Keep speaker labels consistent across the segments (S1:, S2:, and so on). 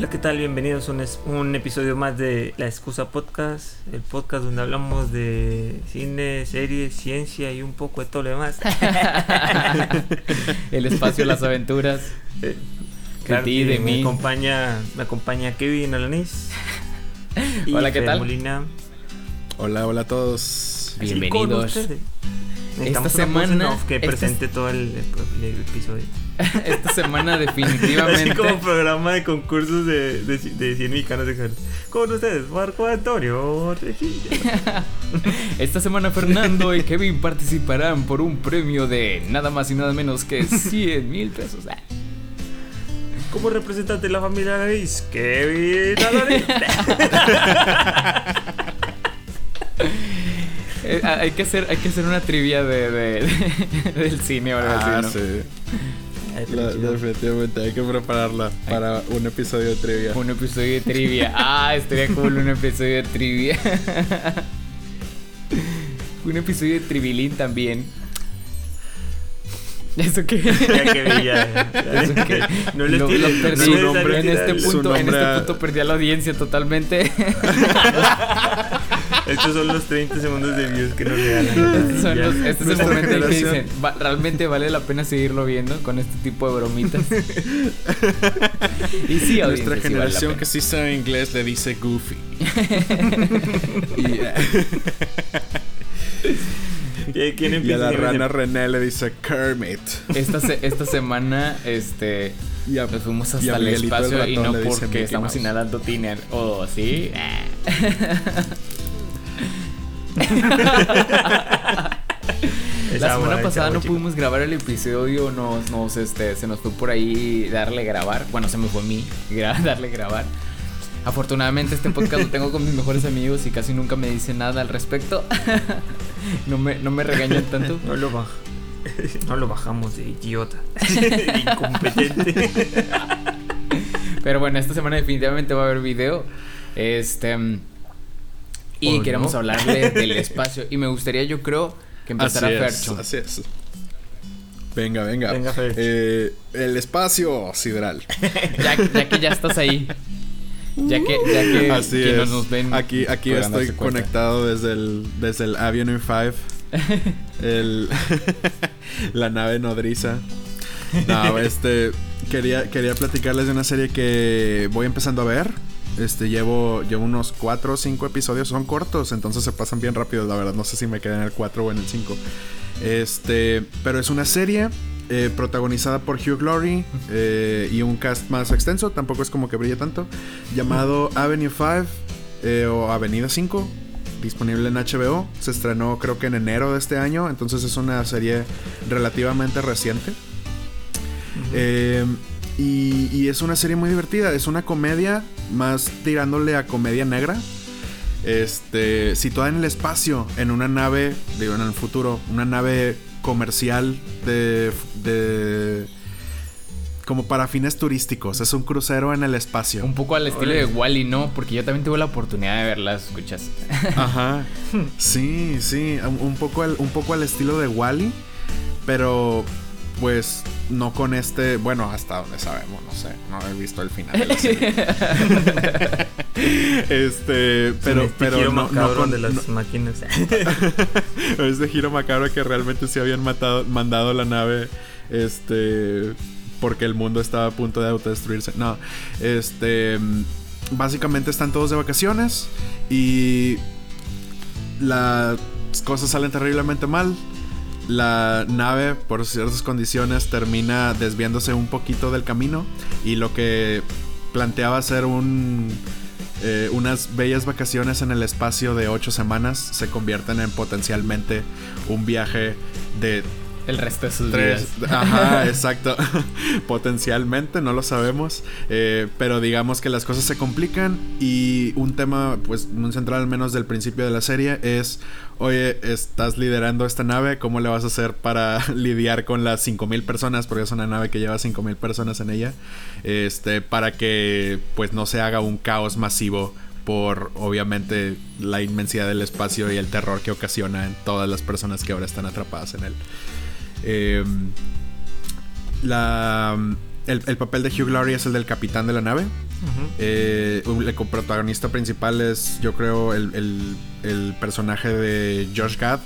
S1: Hola, ¿qué tal? Bienvenidos a un, es- un episodio más de La Excusa Podcast, el podcast donde hablamos de cine, series, ciencia y un poco de todo lo demás.
S2: el espacio, las aventuras.
S1: Eh,
S2: De
S1: claro
S2: ti,
S1: que
S2: de
S1: me
S2: mí.
S1: acompaña, me acompaña Kevin Alanis. y
S2: Hola, ¿qué
S1: Fer
S2: tal?
S1: Molina.
S3: Hola, hola a todos.
S2: Bienvenidos. Esta semana-
S1: que
S2: esta-
S1: presente todo el, el episodio.
S2: Esta semana
S1: Así
S2: definitivamente.
S1: como programa de concursos de, de, de 100 mexicanos. Con ustedes, Marco Antonio.
S2: Esta semana Fernando y Kevin participarán por un premio de nada más y nada menos que 100 mil pesos. Ah.
S1: Como representante de la familia Alanis, Kevin.
S2: Eh, ah, hay, que hacer, hay que hacer una trivia de, de- de- del cine ahora
S3: Ah,
S2: sí, ¿no?
S3: sí. Definitivamente hay que prepararla para un episodio de trivia.
S2: Un episodio de trivia. Ah, estaría cool un episodio de trivia. un episodio de tribilín también. ¿Eso qué?
S1: Ya que ya.
S2: Eso que
S1: No le
S2: lo- perdí.
S1: des
S3: nombre-
S2: en este punto, en este punto perdí a la audiencia totalmente.
S1: Estos son los 30 segundos de views que nos
S2: Estos
S1: regalan.
S2: son
S1: Ya.
S2: los- este es el momento en que dicen, "Va- realmente vale la pena seguirlo viendo con este tipo de bromitas. y sí,
S3: Nuestra
S2: sí vale la
S3: generación
S2: pena.
S3: que sí sabe inglés le dice Goofy. y,
S1: ¿Y quién
S3: y a la
S1: ¿Quién
S3: rana? René le dice Kermit.
S2: Esta, se- esta semana, este,
S3: Y a,
S2: nos fuimos hasta
S3: a
S2: el espacio y no porque estamos inhalando tiner. Oh, ¿sí? La semana pasada no pudimos grabar el episodio, nos, nos, este, se nos fue por ahí darle grabar. Bueno, se me fue a mí gra- darle grabar. Afortunadamente este podcast lo tengo con mis mejores amigos y casi nunca me dicen nada al respecto. no, me, no me regañan tanto.
S1: No lo baj- No lo bajamos de idiota. De incompetente.
S2: Pero bueno, esta semana definitivamente va a haber video. Este. Y
S1: ¿O
S2: queremos
S1: no?
S2: hablarle del espacio. Y me gustaría, yo creo, que
S3: Así
S2: empezara
S3: es,
S2: Fercho.
S3: así es. Venga, venga.
S1: Venga.
S3: Eh, el espacio sideral.
S2: Ya, ya que ya estás ahí. Ya que, ya que
S3: Así es.
S2: nos ven.
S3: aquí aquí estoy conectado desde el, desde el Avenue 5. el, la nave nodriza. No, este. Quería, quería platicarles de una serie que voy empezando a ver. Este, llevo, llevo unos 4 o 5 episodios. Son cortos, entonces se pasan bien rápido, la verdad. No sé si me quedé en el 4 o en el 5. Este, pero es una serie eh, protagonizada por Hugh Glory eh, y un cast más extenso. Tampoco es como que brille tanto. Llamado Avenue 5 eh, o Avenida 5. Disponible en HBO. Se estrenó creo que en enero de este año. Entonces es una serie relativamente reciente. Y, y es una serie muy divertida. Es una comedia más tirándole a comedia negra. Este, situada en el espacio, en una nave, digo en el futuro, una nave comercial de, de como para fines turísticos. Es un crucero en el espacio.
S2: Un poco al estilo de Wally, ¿no? Porque yo también tuve la oportunidad de verlas, escuchas.
S3: Ajá. Sí, sí, un, un poco al, un poco al estilo de Wally, pero pues no con este, bueno, hasta donde sabemos, no sé, no he visto el final de la serie. este, pero
S1: este
S3: pero
S1: giro
S3: no, no con
S1: de las
S3: no-
S1: máquinas.
S3: este giro macabro que realmente se habían matado, mandado la nave, este, porque el mundo estaba a punto de autodestruirse. No, este, básicamente están todos de vacaciones y las cosas salen terriblemente mal. La nave, por ciertas condiciones, termina desviándose un poquito del camino y lo que planteaba ser un eh, unas bellas vacaciones en el espacio de ocho semanas se convierten en potencialmente un viaje de
S2: El resto de sus
S3: tres.
S2: vidas.
S3: Ajá, exacto. potencialmente, no lo sabemos. eh, pero digamos que las cosas se complican y un tema, pues, muy central al menos del principio de la serie es, oye, estás liderando esta nave, ¿cómo le vas a hacer para lidiar con las 5.000 personas? Porque es una nave que lleva 5.000 personas en ella. Este, para que, pues, no se haga un caos masivo por obviamente la inmensidad del espacio y el terror que ocasiona en todas las personas que ahora están atrapadas en él. Eh, la, el, el papel de Hugh Laurie es el del capitán de la nave. Eh, el protagonista principal es, yo creo, el, el- el personaje de Josh Gad,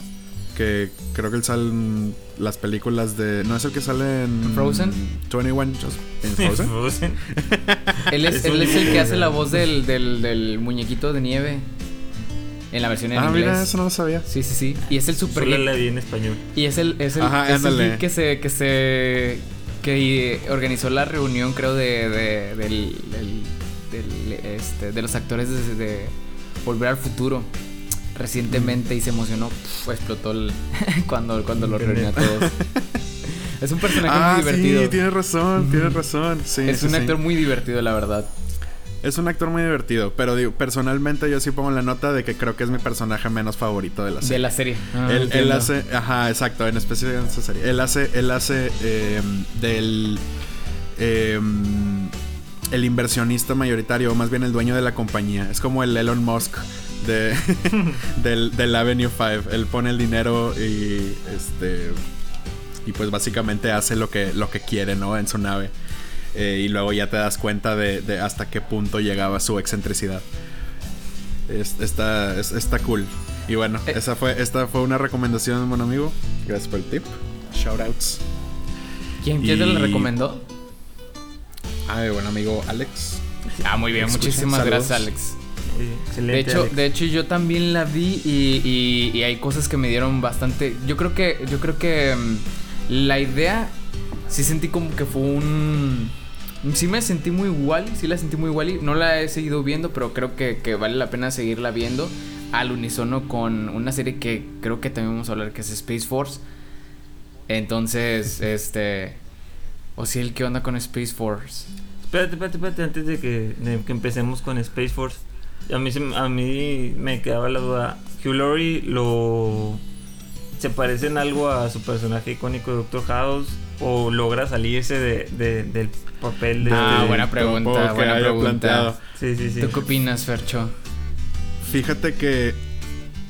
S3: que creo que él sale en las películas de... ¿No es el que sale en...
S2: Frozen?
S3: 21 Just- en Frozen.
S1: Frozen.
S2: Él es,
S1: Es
S2: él es el que hace la voz del, del, del muñequito de nieve. En la versión en
S3: ah,
S2: inglés.
S3: mira, eso no lo sabía.
S2: Sí, sí, sí. Y es el super
S1: Solo
S2: geek.
S1: la vi en español.
S2: Y es el, es el,
S3: Ajá,
S2: es el que se, que se que organizó la reunión, creo, de, de, del, del- del, este, de los actores de, de Volver al Futuro recientemente y se emocionó, explotó el- cuando, cuando lo reunió a todos. es un personaje
S3: Ah,
S2: muy divertido.
S3: sí, tienes razón, tienes razón. Sí,
S2: es
S3: sí,
S2: un
S3: sí.
S2: actor muy divertido, la verdad.
S3: Es un actor muy divertido, pero digo, personalmente yo sí pongo la nota de que creo que es mi personaje menos favorito de la serie.
S2: De la serie. Ah,
S3: él, hace, ajá, exacto, en especial en esta serie. Él hace, él hace eh, del eh, el inversionista mayoritario, o más bien el dueño de la compañía. Es como el Elon Musk de del, del Avenue 5. Él pone el dinero y este y pues básicamente hace lo que lo que quiere, ¿no? En su nave. Eh, y luego ya te das cuenta de, de hasta qué punto llegaba su excentricidad. Es- está, es- está cool. Y bueno,
S2: Eh.
S3: esa fue, esta fue una recomendación, buen amigo. Gracias por el tip. Shoutouts.
S2: ¿Quién, quién te
S3: Y-
S2: lo recomendó?
S3: Ah, mi buen amigo Alex.
S2: Ah, muy bien. Muchísimas
S3: saludos.
S2: gracias, Alex.
S1: Excelente.
S2: De hecho,
S1: Alex.
S2: de hecho yo también la vi y, y- y hay cosas que me dieron bastante. Yo creo que, yo creo que mm, la idea sí sentí como que fue un. Sí me sentí muy igual, sí la sentí muy igual y no la he seguido viendo, pero creo que, que vale la pena seguirla viendo al unísono con una serie que creo que también vamos a hablar que es Space Force. Entonces, este. O si el ¿qué onda con Space Force?
S1: Espérate, espérate, espérate, antes de que, de que empecemos con Space Force. A mí, a mí me quedaba la duda. Hugh Laurie lo... ¿Se parece en algo a su personaje icónico de Doctor House? ¿O logra salirse de, de- del papel de...
S2: Ah,
S1: de-
S2: buena pregunta, buena
S3: haya
S2: pregunta.
S3: planteado.
S1: Sí, sí, sí.
S2: ¿Tú qué opinas, Fercho?
S3: Fíjate que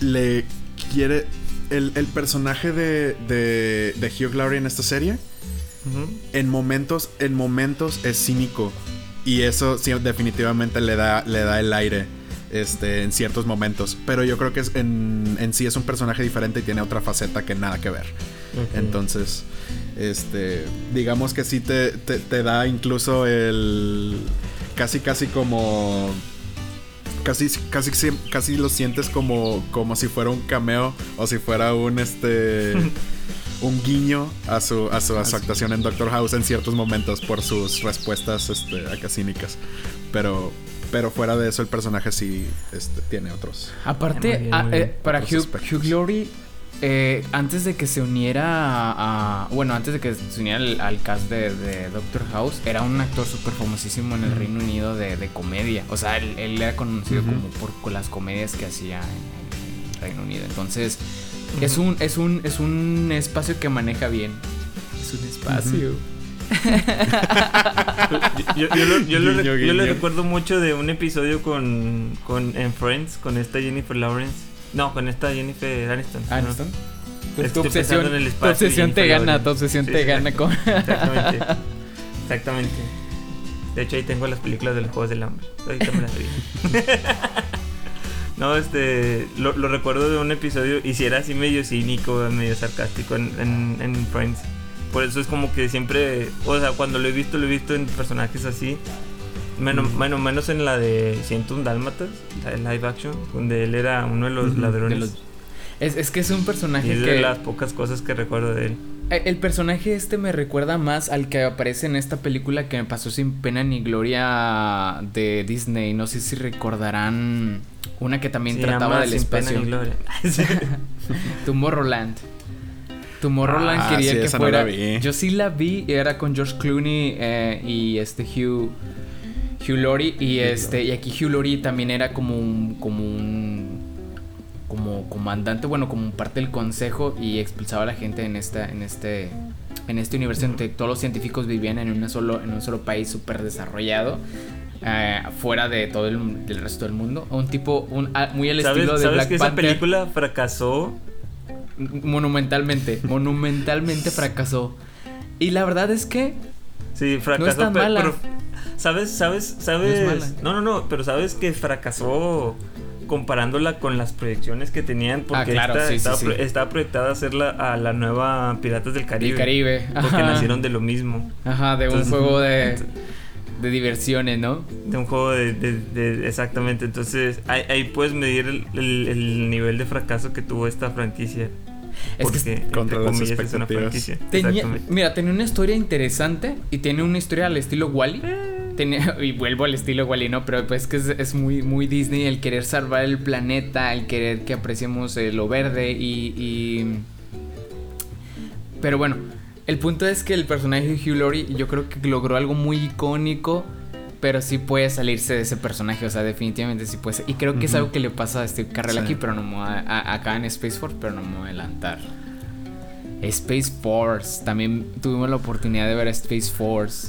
S3: le quiere. El, el personaje de, de, de Hugh Laurie en esta serie, en momentos, en momentos es cínico. Y eso sí, definitivamente le da, le da el aire. Este, en ciertos momentos. Pero yo creo que es en, en sí es un personaje diferente y tiene otra faceta que nada que ver. Entonces, este, digamos que sí te, te, te da incluso el, casi, casi como, casi, casi, casi lo sientes como, como si fuera un cameo o si fuera un, este, un guiño a su, a su, a su actuación en Doctor House en ciertos momentos por sus respuestas, este, acá cínicas. Pero, pero fuera de eso el personaje sí, este, tiene otros.
S2: Aparte, ah, eh, para
S3: Otros
S2: Hugh. Hugh Laurie, eh, antes de que se uniera a, a- Bueno, antes de que se uniera al, al cast de, de Doctor House, era un actor súper famosísimo en el Reino Unido de, de comedia. O sea, él, él era conocido como por las comedias que hacía en, en el Reino Unido. Entonces, es, un, es, un, es un espacio que maneja bien. Es un espacio.
S1: Yo, yo- yo lo, yo lo rec-
S3: Guiño,
S1: yo lo
S3: guiño.
S1: recuerdo mucho de un episodio con, con en Friends, con esta Jennifer Lawrence. No, con esta Jennifer Aniston. ¿no?
S2: Aniston.
S1: Estoy
S2: Tu
S1: pensando
S2: obsesión,
S1: en el
S2: tu obsesión te gana, tu obsesión
S1: Sí,
S2: te gana con...
S1: Exactamente. Exactamente. De hecho, ahí tengo las películas de los Juegos del Hambre. Ahorita me las vi. no, este. Lo, lo recuerdo de un episodio. Y si era así medio cínico, medio sarcástico en, en, en Friends. Por eso es como que siempre. O sea, cuando lo he visto, lo he visto en personajes así. Menos, bueno, menos en la de 101 Dálmatas, la de live action, donde él era uno de los ladrones.
S2: los- Es, es que es un
S1: y
S2: personaje
S1: es
S2: que...
S1: de las pocas cosas que recuerdo de él.
S2: Eh, El personaje este me recuerda más al que aparece en esta película que me pasó sin pena ni gloria de Disney. No sé si recordarán una que también trataba del
S1: Sin Pena
S2: espacio.
S1: ni Gloria.
S2: Tomorrowland. Tomorrowland
S3: Ah,
S2: quería
S3: sí,
S2: que
S3: esa no
S2: fuera.
S3: la vi.
S2: Yo sí la vi, era con George Clooney eh, y este Hugh Hugh Laurie y este y aquí Hugh Laurie también era como un como un como comandante, bueno, como parte del consejo y expulsaba a la gente en esta en este en este universo en que todos los científicos vivían en una solo en un solo país súper desarrollado. eh, fuera de todo el del resto del mundo un tipo un, ah, muy al
S1: ¿Sabes,
S2: estilo de
S1: sabes
S2: Black
S1: que esa
S2: Panther
S1: película fracasó?
S2: monumentalmente, monumentalmente fracasó. Y la verdad es que
S1: Sí, fracasó.
S2: No es tan mala.
S1: pero, ¿Sabes? ¿Sabes? ¿Sabes?
S2: No mala.
S1: No, no, no, pero ¿sabes que fracasó comparándola con las proyecciones que tenían? Porque
S2: Ah, claro,
S1: esta-
S2: sí,
S1: estaba,
S2: sí.
S1: pro- estaba proyectada a hacerla a la nueva Piratas del Caribe.
S2: El Caribe.
S1: Porque
S2: Ajá.
S1: nacieron de lo mismo.
S2: Ajá, de un juego de, de diversiones, ¿no?
S1: De un juego de, de- de- exactamente. Entonces, ahí, ahí puedes medir el, el- el nivel de fracaso que tuvo esta franquicia.
S2: Es que
S1: Porque, entre
S3: Contra las
S1: comillas, es una franquicia.
S2: Tenía, mira, tenía una historia interesante y tiene una historia al estilo Wally. Tenía, y vuelvo al estilo Wally, ¿no? Pero pues que es, es muy, muy Disney el querer salvar el planeta, el querer que apreciemos eh, lo verde y, y- Pero bueno, el punto es que el personaje de Hugh Laurie yo creo que logró algo muy icónico, pero sí puede salirse de ese personaje, o sea, definitivamente sí puede ser. Y creo que es algo que le pasa a Steve Carell
S3: Sí.
S2: aquí, pero no me voy a- a- acá en Space Force, pero no me voy a adelantar. Space Force. También tuvimos la oportunidad de ver a Space Force.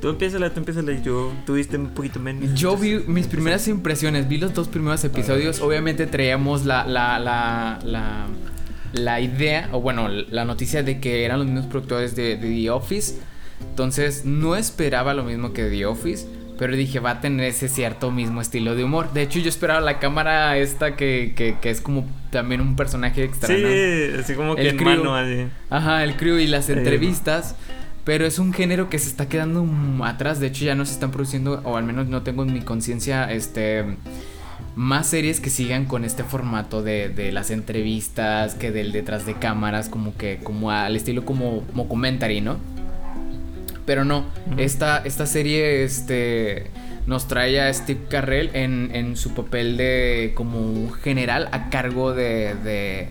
S1: Tú empiezas, tú empiezas, yo tuviste un poquito menos.
S2: Yo vi mis primeras impresiones, vi los dos primeros episodios. Obviamente traíamos la, la, la, la, la idea, o bueno, la noticia de que eran los mismos productores de, de The Office. Entonces no esperaba lo mismo que The Office. Pero dije, va a tener ese cierto mismo estilo de humor. De hecho, yo esperaba la cámara esta que, que, que es como también un personaje extra.
S1: Sí, así como que
S2: El
S1: en
S2: crew.
S1: mano, así.
S2: Ajá, el crew y las entrevistas. Pero es un género que se está quedando mm, atrás. De hecho, ya no se están produciendo, o al menos no tengo en mi conciencia, este. Más series que sigan con este formato de, de las entrevistas, que del detrás de cámaras, como que, como al estilo como documentary, ¿no? Pero no, esta, esta serie, este. Nos trae a Steve Carrell en, en su papel de como un general a cargo de, de,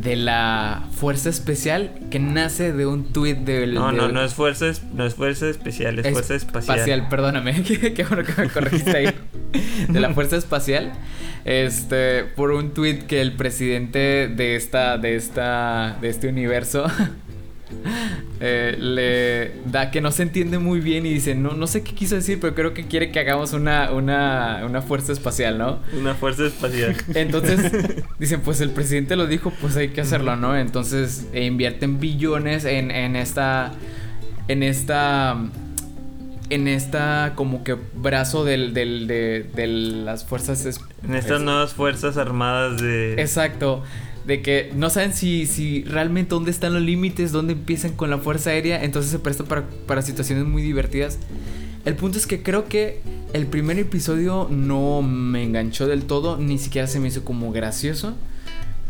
S2: de la fuerza especial que nace de un tuit del...
S1: No, no,
S2: del-
S1: no es fuerza, no es fuerza especial, es,
S2: es
S1: fuerza espacial.
S2: perdóname, qué qué bueno que me corregiste ahí. De la fuerza espacial. Este, por un tuit que el presidente de esta, de esta, de este universo eh, le da que no se entiende muy bien y dice, no, no sé qué quiso decir, pero creo que quiere que hagamos una, una, una fuerza espacial, ¿no?
S1: Una fuerza espacial.
S2: Entonces, dicen, pues el presidente lo dijo, pues hay que hacerlo, ¿no? Entonces, e invierten billones en, en esta. En esta. En esta como que brazo del, del, de, de las fuerzas.
S1: En estas
S2: es-
S1: nuevas fuerzas armadas de.
S2: Exacto. De que no saben si, si realmente dónde están los límites, dónde empiezan con la fuerza aérea. Entonces se presta para, para situaciones muy divertidas. El punto es que creo que el primer episodio no me enganchó del todo, ni siquiera se me hizo como gracioso.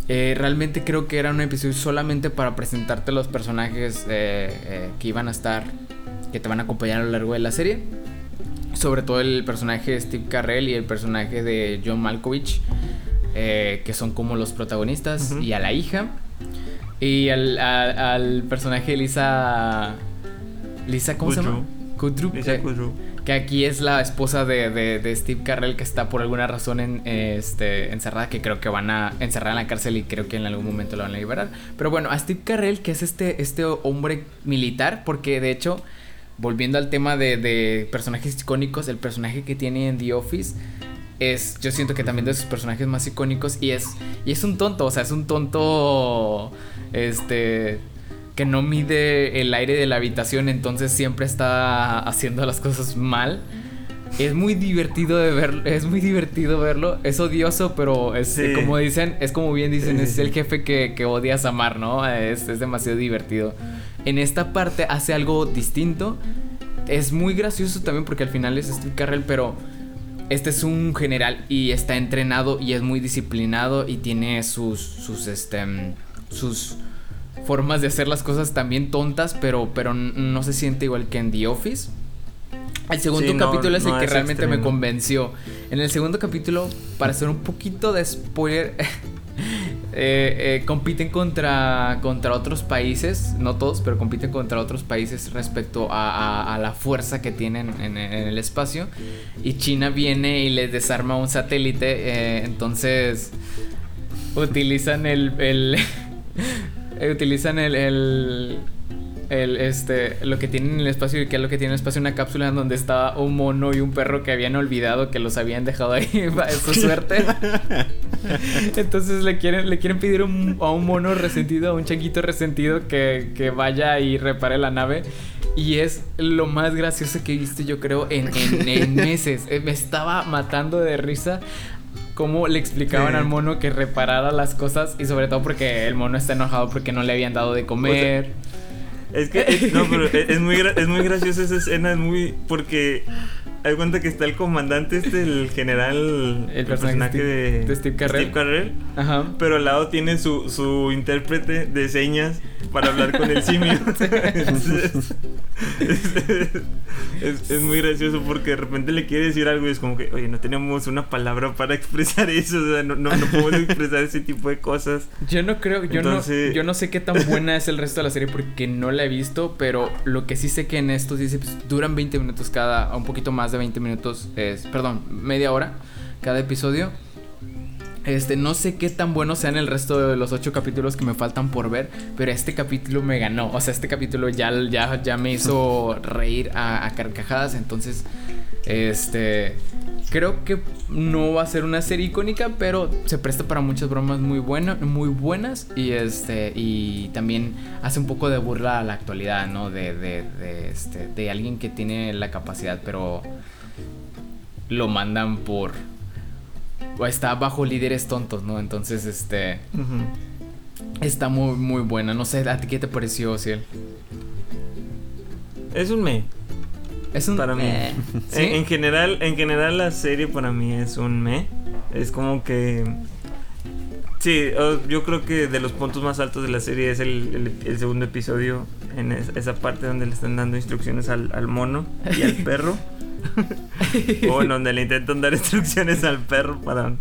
S2: Eh, realmente creo que era un episodio solamente para presentarte los personajes eh, eh, que iban a estar, que te van a acompañar a lo largo de la serie. Sobre todo el personaje de Steve Carrell y el personaje de John Malkovich, eh, que son como los protagonistas, y a la hija. Y al, al- al personaje de Lisa. Lisa, ¿cómo se llama?
S1: Lisa
S2: que- que aquí es la esposa de, de- de Steve Carrell que está por alguna razón en, este, encerrada, que creo que van a encerrar en la cárcel y creo que en algún momento lo van a liberar. Pero bueno, a Steve Carrell, que es este, este hombre militar, porque de hecho, volviendo al tema de, de personajes icónicos, el personaje que tiene en The Office es, yo siento que también de sus personajes más icónicos y es, y es un tonto, o sea, es un tonto, este, que no mide el aire de la habitación, entonces siempre está haciendo las cosas mal. Es muy divertido de ver, es muy divertido verlo. Es odioso, pero es
S1: Sí.
S2: como dicen, es como bien dicen, es el jefe que, que odias amar, ¿no? Es, es demasiado divertido. En esta parte hace algo distinto. Es muy gracioso también porque al final es Steve Carrell, pero este es un general y está entrenado y es muy disciplinado y tiene sus sus este mm, sus formas de hacer las cosas también tontas, pero pero no se siente igual que en The Office. El segundo
S1: Sí, no,
S2: capítulo es el
S1: no
S2: que
S1: es
S2: realmente me convenció. En el segundo capítulo, para hacer un poquito de spoiler, eh, eh, compiten contra, contra otros países, no todos, pero compiten contra otros países respecto a, la fuerza que tienen en, el espacio. Y China viene y les desarma un satélite, eh, entonces utilizan el... utilizan el el, este, lo que tienen en el espacio y que es lo que tiene en el espacio una cápsula en donde estaba un mono y un perro que habían olvidado que los habían dejado ahí para su suerte. Entonces le quieren, le quieren pedir un- a un mono resentido, a un changuito resentido que, que vaya y repare la nave. Y es lo más gracioso que he visto, yo creo, en, en- en meses. Eh, Me estaba matando de risa cómo le explicaban
S1: Sí.
S2: al mono que reparara las cosas y sobre todo porque el mono está enojado porque no le habían dado de comer.
S1: Es que, es- no, pero es, es muy, es muy graciosa esa escena, es muy. Porque. Hay cuenta que está el comandante, este, el general.
S2: El personaje de- de Steve Carell.
S1: Carell,
S2: Ajá.
S1: Pero al lado tiene su, su intérprete de señas para hablar con el simio. Entonces, es, es- es muy gracioso porque de repente le quiere decir algo y es como que, oye, no tenemos una palabra para expresar eso, o sea, no, no, no podemos expresar ese tipo de cosas.
S2: Yo no creo, yo
S1: Entonces-
S2: no, yo no sé qué tan buena es el resto de la serie porque no la he visto, pero lo que sí sé que en estos dice pues, duran 20 minutos cada, un poquito más de 20 minutos, es, perdón, media hora cada episodio. Este, no sé qué tan buenos sean el resto de los ocho capítulos que me faltan por ver, pero este capítulo me ganó. O sea, este capítulo ya, ya, ya me hizo reír a, a carcajadas. Entonces, este, creo que no va a ser una serie icónica, pero se presta para muchas bromas muy buenas, muy buenas y este, y también hace un poco de burla a la actualidad, ¿no? De, de, de, este, de alguien que tiene la capacidad, pero lo mandan por está bajo líderes tontos, ¿no? Entonces, este está muy muy buena. No sé, ¿a ti qué te pareció, Ciel?
S1: Es un me.
S2: Es un
S1: Para mí.
S2: eh, ¿sí?
S1: En, en general, en general la serie para mí es un me. Es como que sí, yo creo que de los puntos más altos de la serie es el, el- el segundo episodio en es- esa parte donde le están dando instrucciones al, al mono y al perro. o bueno, donde le intentan dar instrucciones al perro para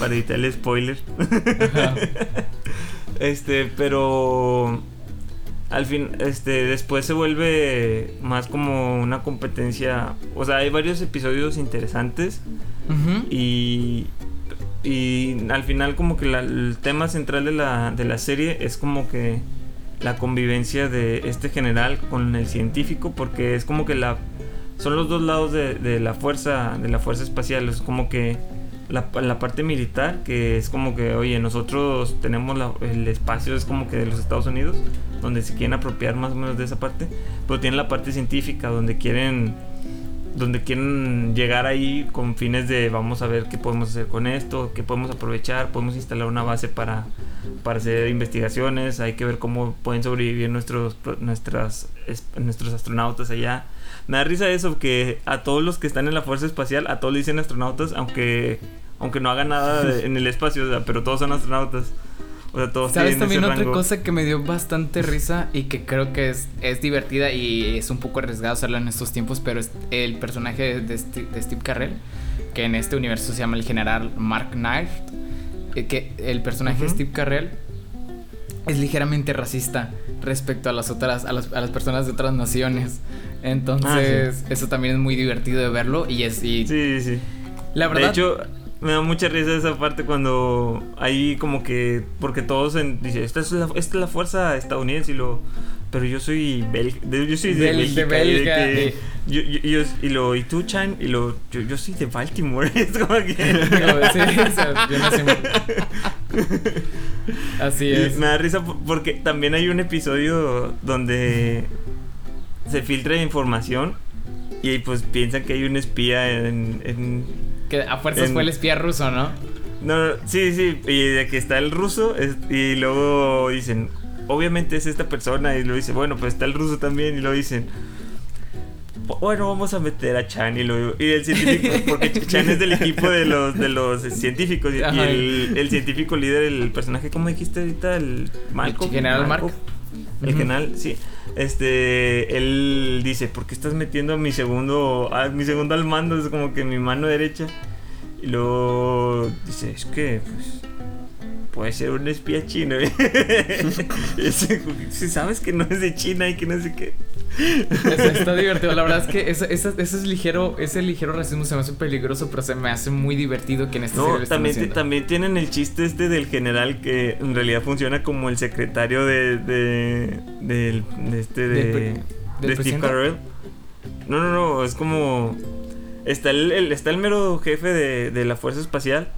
S1: para evitar el spoiler. Este, pero al fin, este, después se vuelve más como una competencia. O sea, hay varios episodios interesantes y, y al final como que la- el tema central de la, de la serie es como que la convivencia de este general con el científico porque es como que la son los dos lados de, de la fuerza de la fuerza espacial es como que la, la parte militar que es como que oye nosotros tenemos la- el espacio es como que de los Estados Unidos donde se quieren apropiar más o menos de esa parte pero tienen la parte científica donde quieren donde quieren llegar ahí con fines de vamos a ver qué podemos hacer con esto, qué podemos aprovechar, podemos instalar una base para, para hacer investigaciones, hay que ver cómo pueden sobrevivir nuestros, nuestras, es- nuestros astronautas allá. Me da risa eso, que a todos los que están en la Fuerza Espacial, a todos le dicen astronautas, aunque, aunque no hagan nada en el espacio, pero todos son astronautas. O sea, todos
S2: ¿Sabes también
S1: ese
S2: otra
S1: rango.
S2: cosa que me dio bastante risa y que creo que es, es divertida y es un poco arriesgado hacerlo en estos tiempos, pero es el personaje de, Sti- de Steve Carell, que en este universo se llama el general Mark Knight, eh, que el personaje de. Steve Carell es ligeramente racista respecto a las otras a las, a las personas de otras naciones. Entonces, eso también es muy divertido de verlo y es y
S1: Ah, Sí, sí.
S2: la verdad
S1: De hecho, me da mucha risa esa parte cuando hay como que. Porque todos en, dicen, esta es, la, esta es la fuerza estadounidense y lo. Pero yo soy belga. Yo soy de,
S2: Bel- de
S1: Bélgica y de que-
S2: eh.
S1: yo, yo- yo- y lo. Y tú, Chan. Y lo. Yo, yo soy de Baltimore. es como que.
S2: Digo, sí, o sea, yo nací Así
S1: Y
S2: es.
S1: me da risa por- porque también hay un episodio donde se filtra información y pues piensan que hay un espía en- en
S2: Que a fuerzas
S1: en-
S2: fue el espía ruso, ¿no?
S1: No, no, sí, sí, y de que está el ruso es- y luego dicen, obviamente es esta persona y lo dice, bueno, pues está el ruso también y lo dicen, "Bu- bueno, vamos a meter a Chan y, lo, y el científico, porque Ch- Chan es del equipo de los, de los científicos y, el, el científico líder, el personaje, ¿cómo dijiste ahorita? El Malcolm.
S2: general Mark.
S1: Malcolm. El general, sí. Este, él dice, ¿por qué estás metiendo a mi segundo, a mi segundo al mando? Es como que mi mano derecha. Y luego dice, es que, pues, puede ser un espía chino. si sabes que no es de China y que no sé qué.
S2: Está, está divertido. La verdad es que ese, ese- ese es ligero, ese ligero racismo se me hace peligroso, pero se me hace muy divertido que en serie
S1: No, también, también tienen el chiste este del general que en realidad funciona como el secretario de, de, de este de,
S2: ¿Del pre- del
S1: de Steve? Carell. No, no, no, es como está el, el- está el mero jefe de, de la fuerza espacial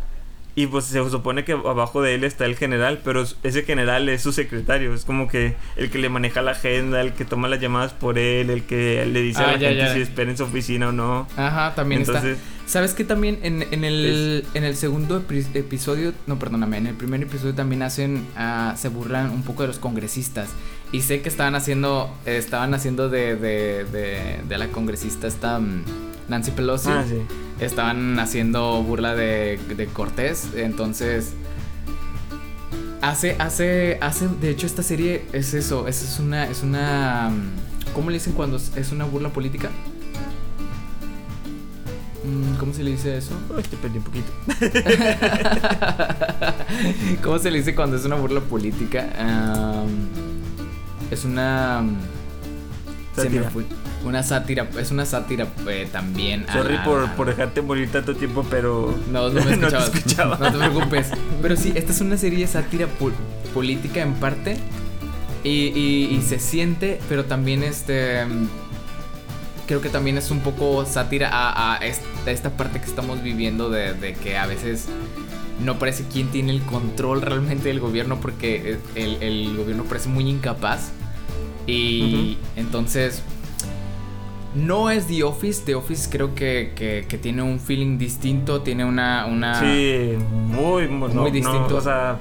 S1: Y pues se supone que abajo de él está el general, pero ese general es su secretario. Es como que el que le maneja la agenda, el que toma las llamadas por él, el que le dice a
S2: Ah,
S1: la
S2: ya,
S1: gente
S2: ya.
S1: si espera en su oficina o no.
S2: Ajá, también
S1: Entonces,
S2: está. ¿Sabes qué también en, en el, en el segundo epi- episodio, no, perdóname, en el primer episodio también hacen, ah, se burlan un poco de los congresistas. Y sé que estaban haciendo, estaban haciendo de, de, de, de la congresista esta mm, Nancy Pelosi.
S1: ah, sí.
S2: estaban haciendo burla de, de Cortés. Entonces. Hace, hace, hace. De hecho, esta serie es eso. Es, es una. Es una. ¿Cómo le dicen cuando es- una burla política? Mm, ¿Cómo se le dice eso?
S1: Uy, te perdí un poquito.
S2: ¿Cómo se le dice cuando es una burla política? Am, es una. se me
S1: Sátira.
S2: fue. Una sátira. Es una sátira eh, también.
S1: Sorry por,
S2: a-
S1: por dejarte morir tanto tiempo, pero.
S2: No, no me
S1: No te
S2: escuchabas. no, te preocupes. Pero sí, esta es una serie de sátira pol- política en parte. Y, y- y se siente, pero también este. mm, Creo que también es un poco sátira a, a est- a esta parte que estamos viviendo de, de que a veces no parece quién tiene el control realmente del gobierno porque el, el gobierno parece muy incapaz. Y entonces no es The Office. The Office creo que, que- que tiene un feeling distinto, tiene una... una
S1: Sí, muy, muy, no,
S2: Muy
S1: no,
S2: distinto.
S1: o sea,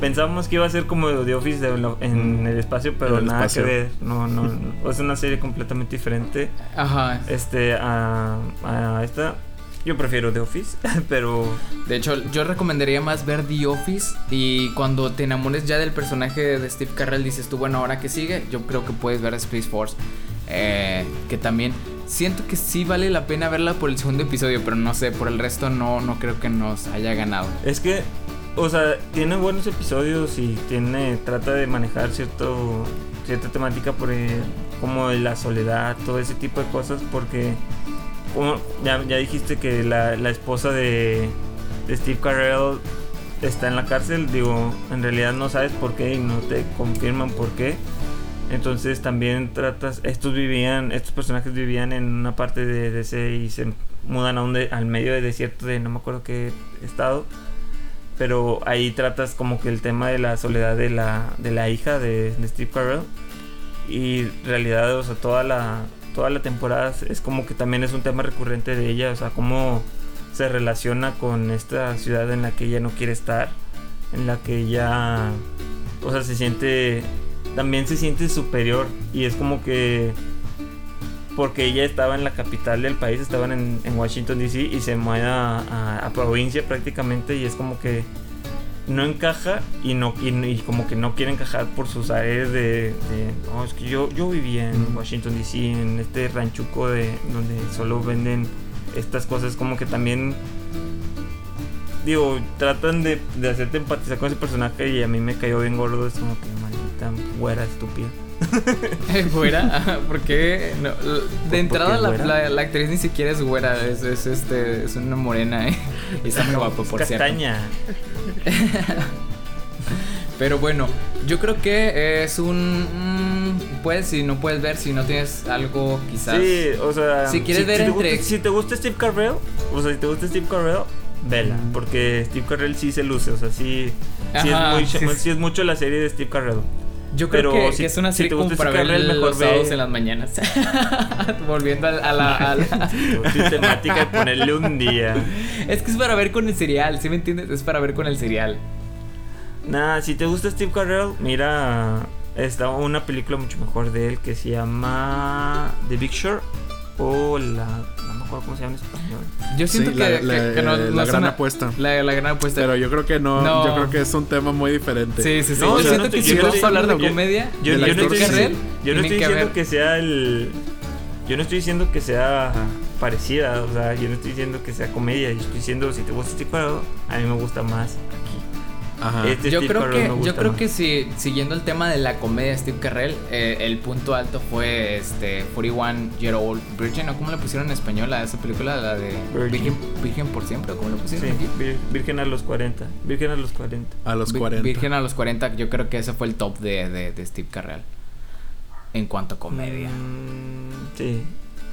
S1: pensamos que iba a ser como The Office de en el espacio, pero
S3: el
S1: nada
S3: espacio.
S1: que ver. No, no, no. Es una serie completamente diferente.
S2: Ajá.
S1: Este, a, a esta. Yo prefiero The Office, pero.
S2: De hecho, yo recomendaría más ver The Office y cuando te enamores ya del personaje de Steve Carell dices tú, bueno, ahora que sigue, yo creo que puedes ver Space Force. eh, que también siento que sí vale la pena verla por el segundo episodio, pero no sé, por el resto no, no creo que nos haya ganado.
S1: Es que, o sea, tiene buenos episodios y tiene. Trata de manejar cierto. cierta temática por eh, como la soledad, todo ese tipo de cosas, porque. Ya, ya dijiste que la, la esposa de, de Steve Carell está en la cárcel, digo, en realidad no sabes por qué y no te confirman por qué. Entonces también tratas, estos vivían, estos personajes vivían en una parte de DC y se mudan a un de- al medio de desierto de no me acuerdo qué estado. Pero ahí tratas como que el tema de la soledad de la, de la hija de, de Steve Carell. Y en realidad, o sea, toda la, toda la temporada es como que también es un tema recurrente de ella. O sea, cómo se relaciona con esta ciudad en la que ella no quiere estar. En la que ella, o sea, se siente, también se siente superior. Y es como que porque ella estaba en la capital del país, estaban en, en Washington DC y se mueve a, a- a provincia prácticamente y es como que no encaja y no y, y como que no quiere encajar por sus áreas de, de, "No, es que yo yo vivía en Washington DC en este ranchuco de donde solo venden estas cosas como que también digo tratan de, de hacerte empatizar con ese personaje y a mí me cayó bien gordo es como que maldita güera estúpida
S2: ¿Güera? Ajá, ¿Por qué? No, de entrada la,
S1: güera?
S2: la- la actriz ni siquiera es güera, es, es, este, es una morena, ¿eh? Y está muy guapo,
S1: Es
S2: por cierto.
S1: castaña
S2: Pero bueno, yo creo que es un... mm, puedes, si no puedes ver, si no tienes algo quizás...
S1: Sí, o sea,
S2: Si quieres ver
S1: te
S2: entre-
S1: gusta, si te gusta Steve Carell, o sea, si te gusta Steve Carell, vela, porque Steve Carell sí se luce, o sea, sí, sí, es, muy,
S2: sí.
S1: sí es mucho la serie de Steve Carell.
S2: Yo creo
S1: Pero
S2: que,
S1: si-
S2: que es una
S1: si
S2: serie
S1: te
S2: como
S1: gusta
S2: para ver los
S1: mejor ve-
S2: sábados en las mañanas. Volviendo a, a la... a la-
S1: Sistemática de ponerle un día.
S2: es que es para ver con el cereal, ¿sí me entiendes? Es para ver con el cereal.
S1: Nada, si te gusta Steve Carell, mira, está una película mucho mejor de él que se llama The Big Short o la... no me acuerdo cómo se llama en español.
S2: Yo
S3: Sí,
S2: siento
S3: la,
S2: que,
S3: la-
S2: que- no,
S3: la
S2: no es
S3: gran
S2: una-
S3: apuesta.
S2: La, la gran apuesta.
S3: Pero yo creo que no,
S2: No.
S3: yo creo que es un tema muy diferente.
S2: Sí, sí, sí.
S1: No,
S2: yo
S1: yo
S2: siento
S1: no te-
S2: que si vamos
S1: estoy
S2: a hablar de
S1: diciendo-
S2: comedia,
S1: Yo, no estoy diciendo,
S2: que
S1: sea el. Yo no estoy diciendo que sea parecida, o sea, yo no estoy diciendo que sea comedia, yo estoy diciendo si te gusta Steve Carell, a mí me gusta más.
S3: Ajá.
S1: Este
S2: yo
S1: Steve
S2: creo que,
S1: me gusta
S2: yo creo
S1: más.
S2: que si siguiendo el tema de la comedia de Steve Carell, eh, el punto alto fue este 41 Year Old Virgin, ¿o cómo le pusieron en español a esa película? La de
S1: Virgin.
S2: Virgen, Virgen por siempre, ¿o ¿cómo le pusieron
S1: Sí,
S2: aquí?
S1: vir- Virgen a los 40. Virgen a los 40.
S3: A los
S2: Vi-
S3: 40.
S2: Virgen a los 40, yo creo que ese fue el top de, de, de Steve Carell en cuanto a comedia.
S1: Mm, sí.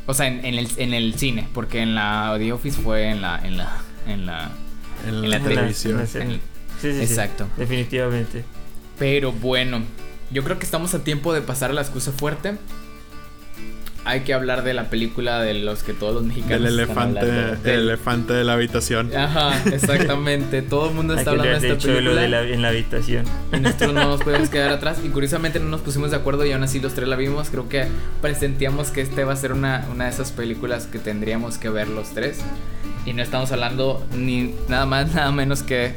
S2: O sea, en, en el, en el cine, porque en la The Office fue en la, en la, en la,
S3: en,
S2: En
S3: la,
S2: la
S3: televisión.
S1: en la serie.
S2: En-
S1: Sí, sí, sí.
S2: Exacto.
S1: Definitivamente.
S2: Pero bueno, yo creo que estamos a tiempo de pasar a la excusa fuerte. Hay que hablar de la película de los que todos los mexicanos
S3: Del
S2: están
S3: elefante,
S2: hablando.
S3: el elefante de la habitación.
S2: Ajá, exactamente. Todo el mundo está hablando de esta película.
S1: de la, en la habitación.
S2: Y nosotros no nos podemos quedar atrás. Y curiosamente no nos pusimos de acuerdo y aún así los tres la vimos. Creo que presentíamos que este va a ser una, una de esas películas que tendríamos que ver los tres. Y no estamos hablando ni nada más, nada menos que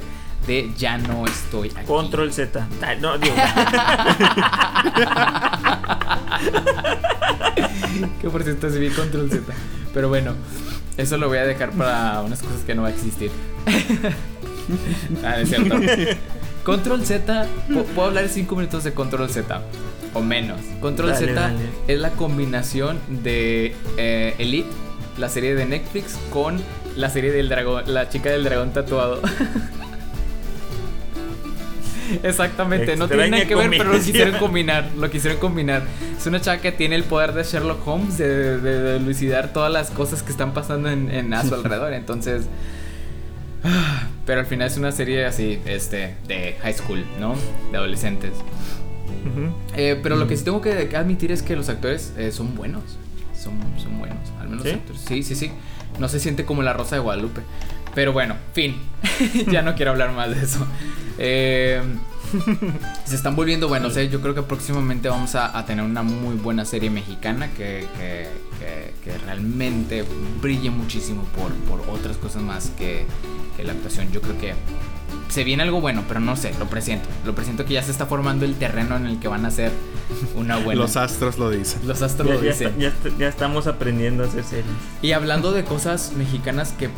S2: de Ya no estoy aquí.
S1: Control Z. No, digo.
S2: que por cierto es vi Control Z. Pero bueno, eso lo voy a dejar para unas cosas que no va a existir. ah, es cierto. Control Z, pu- puedo hablar 5 minutos de Control Z o menos. Control
S1: Dale,
S2: Z
S1: dale.
S2: es la combinación de eh, Elite, la serie de Netflix, con la serie del dragón, la chica del dragón tatuado. Exactamente, no tiene nada que ver, pero lo quisieron combinar, lo quisieron combinar. Es una chava que tiene el poder de Sherlock Holmes de, de, de elucidar todas las cosas que están pasando en, en- a su alrededor. Entonces, pero al final es una serie así, este, de high school, ¿no? De adolescentes. Eh, pero lo que sí tengo que admitir es que los actores eh, son buenos. Son, son buenos. Al menos
S1: ¿Sí?
S2: los actores. Sí, sí, sí. No se siente como la Rosa de Guadalupe. Pero bueno, fin. ya no quiero hablar más de eso. Eh, se están volviendo buenos. eh. Yo creo que próximamente vamos a, a tener una muy buena serie mexicana que, que, que- que realmente brille muchísimo por, por otras cosas más que, que la actuación. Yo creo que se viene algo bueno, pero no sé, lo presiento. Lo presiento que ya se está formando el terreno en el que van a ser una buena.
S3: Los astros lo dicen.
S2: Los astros
S1: Ya,
S2: lo
S1: ya
S2: dicen.
S1: ya está- ya estamos aprendiendo a hacer series.
S2: Y hablando de cosas mexicanas que.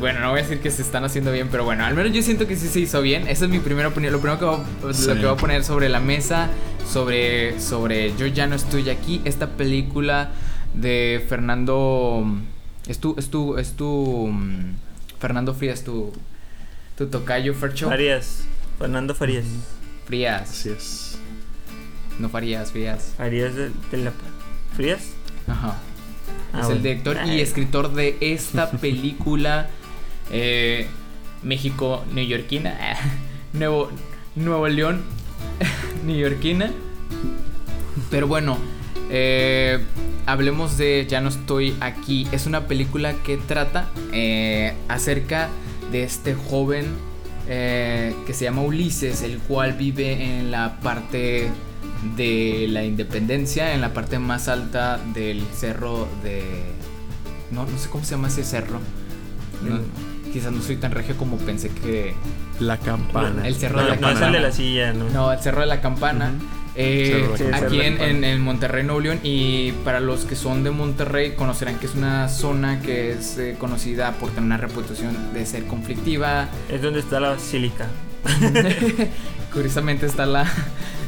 S2: Bueno, no voy a decir que se están haciendo bien, pero bueno, al menos yo siento que sí se hizo bien. Esa es mi primera opinión. Lo primero que voy,
S3: Sí.
S2: lo que voy a poner sobre la mesa, sobre, sobre Yo ya no estoy aquí, esta película de Fernando. Es tu. Es tu. Es tu. mm, Fernando Frías, tu. Tu tocayo Fercho.
S1: Farías. Fernando Farías.
S2: Frías.
S3: Así es.
S2: No Farías, Frías.
S1: Farías de, de la. ¿Frías?
S2: Ajá.
S1: Ah,
S2: es
S1: bueno.
S2: el director y escritor de esta película eh, México neoyorquina Nuevo Nuevo León neoyorquina pero bueno eh, hablemos de ya no estoy aquí. Es una película que trata eh, acerca de este joven eh, que se llama Ulises el cual vive en la parte de la independencia en la parte más alta del cerro de no no sé cómo se llama ese cerro. No. Quizás no soy tan regio como pensé que
S3: La campana.
S2: El cerro
S1: No,
S2: de la
S1: no es el
S2: campana.
S1: de la silla, ¿no?
S2: no el cerro de la campana. Eh, aquí en,
S1: Campana.
S2: en, en Monterrey Nuevo León y para los que son de Monterrey conocerán que es una zona que es eh, conocida por tener una reputación de ser conflictiva
S1: Es donde está la basílica.
S2: Curiosamente está la,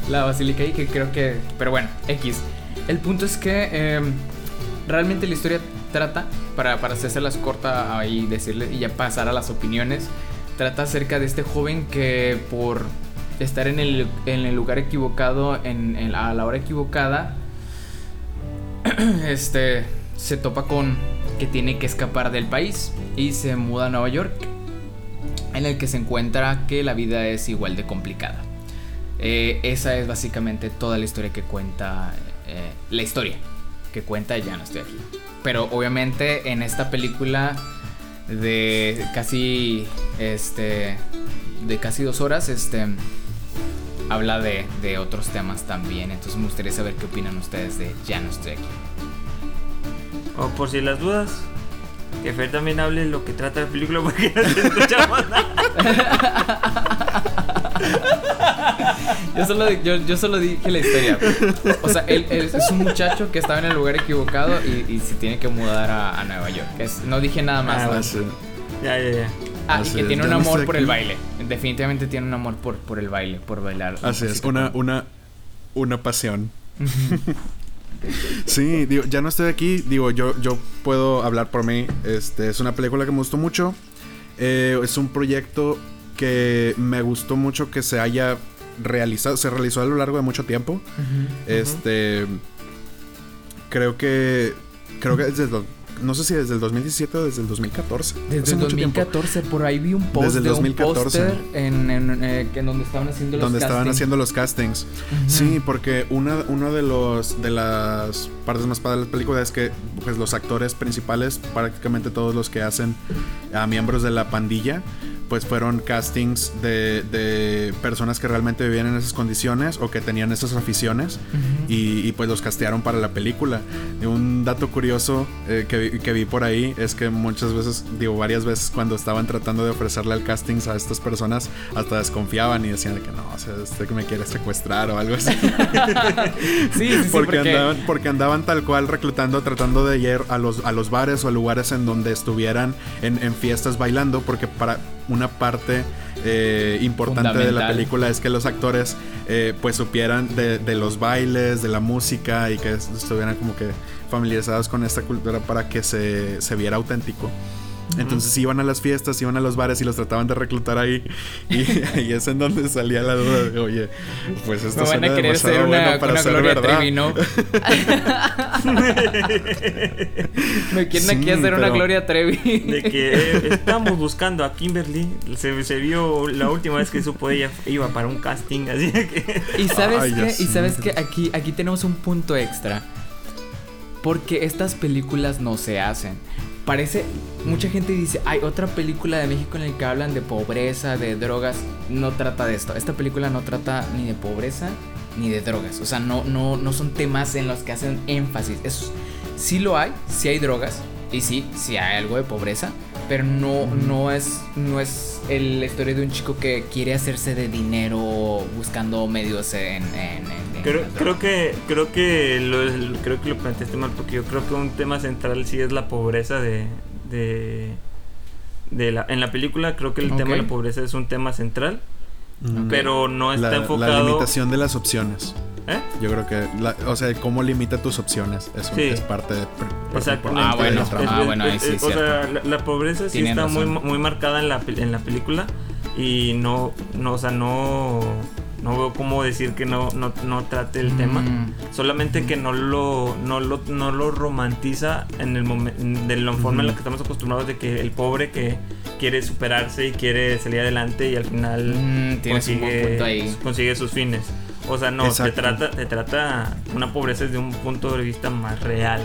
S2: la basílica ahí que creo que... Pero bueno, X. El punto es que eh, realmente la historia trata, para, para hacérselas corta ahí decirle y ya pasar a las opiniones, trata acerca de este joven que por estar en el, en el lugar equivocado, en, en- a la hora equivocada, este, se topa con que tiene que escapar del país y se muda a Nueva York en el que se encuentra que la vida es igual de complicada. Eh, esa es básicamente toda la historia que cuenta, eh, la historia que cuenta Ya no estoy aquí. Pero obviamente en esta película de casi, este, de casi dos horas, este, habla de, de otros temas también. Entonces me gustaría saber qué opinan ustedes de Ya no estoy aquí.
S1: O por si las dudas, que Fer también hable lo que trata la película porque no te escuchamos nada.
S2: Yo solo, yo, yo solo dije la historia. O sea, él, él es un muchacho que estaba en el lugar equivocado y, y se tiene que mudar a, a Nueva York. Es- no dije nada más.
S1: Ah,
S2: ¿no?
S3: Sí.
S1: Ya, ya, ya.
S2: Ah, y que
S3: es,
S2: tiene un amor por el baile. Definitivamente tiene un amor por, por el baile, por bailar.
S3: Así es, una, una, una pasión. Sí, digo, ya no estoy aquí. Digo, yo, yo puedo hablar por mí. Este es una película que me gustó mucho. Eh, es un proyecto que me gustó mucho que se haya realizado. Se realizó a lo largo de mucho tiempo. Este. Creo que. Creo que desde, no sé si desde el 2017 o desde el 2014.
S2: Desde el 2014, por ahí vi un post
S3: desde el 2014.
S2: de un póster en, en, eh, en, donde estaban haciendo los
S3: donde
S2: castings.
S3: estaban haciendo los castings. Uh -huh. Sí, porque una, uno de los de las partes más padres de la película es que pues los actores principales, prácticamente todos los que hacen a miembros de la pandilla, pues fueron castings de, de, personas que realmente vivían en esas condiciones o que tenían esas aficiones uh -huh. y, y, pues los castearon para la película. Un dato curioso eh, que, que, vi por ahí es que muchas veces, digo varias veces cuando estaban tratando de ofrecerle al castings a estas personas, hasta desconfiaban y decían que no, o sea, este que me quiere secuestrar o algo así.
S2: sí, sí, sí,
S3: porque, porque... Andaban, porque andaban tal cual reclutando, tratando de ir a los, a los bares o a lugares en donde estuvieran en, en fiestas bailando, porque para una parte eh, importante de la película es que los actores eh, pues supieran de, de, los bailes, de la música y que estuvieran como que familiarizados con esta cultura para que se, se viera auténtico. Entonces iban a las fiestas, iban a los bares y los trataban de reclutar ahí. Y ahí es en donde salía la duda de, oye, pues esto suena
S2: a querer ser una,
S3: bueno para
S2: una
S3: ser
S2: Gloria
S3: verdad.
S2: Trevi, ¿no? Me quieren
S3: Sí,
S2: aquí hacer una Gloria Trevi.
S1: De que eh, estamos buscando a Kimberly. Se, se vio la última vez que supo ella iba para un casting, así que.
S2: Y sabes
S3: Ay,
S2: qué, y sabes que aquí, aquí tenemos un punto extra. Porque estas películas no se hacen. Parece, mucha gente dice, hay otra película de México en la que hablan de pobreza, de drogas. No trata de esto. Esta película no trata ni de pobreza ni de drogas. O sea, no, no, no son temas en los que hacen énfasis. Es, sí lo hay, sí hay drogas. Y sí, sí hay algo de pobreza. Pero no, no es, no es el- la historia de un chico que quiere hacerse de dinero buscando medios en, en- en- en
S1: Creo, creo que creo que lo creo que lo planteaste mal porque yo creo que un tema central sí es la pobreza de de, de la en la película creo que el tema de la pobreza es un tema central
S3: Mm.
S1: pero no está
S3: la,
S1: enfocado
S3: la limitación de las opciones.
S1: ¿Eh?
S3: Yo creo que, la- o sea, cómo limita tus opciones. Eso
S1: Sí.
S3: es parte, de, parte
S1: Exactamente.
S2: Ah, bueno,
S3: de la trama.
S2: ah, bueno, ahí sí,
S1: o sea, la, la pobreza sí
S2: Tienen
S1: está muy,
S2: razón.
S1: muy marcada en la, en la película y no, no, o sea, no, no veo cómo decir que no, no, no trate el tema.
S2: Mm.
S1: Solamente que no lo, no lo, no lo romantiza en el momento, de la forma en la que estamos acostumbrados de que el pobre que quiere superarse y quiere salir adelante y al final
S2: Mm,
S1: consigue,
S2: ahí.
S1: consigue sus fines. O sea, no, te
S3: Exacto.
S1: trata, te trata una pobreza desde un punto de vista más real,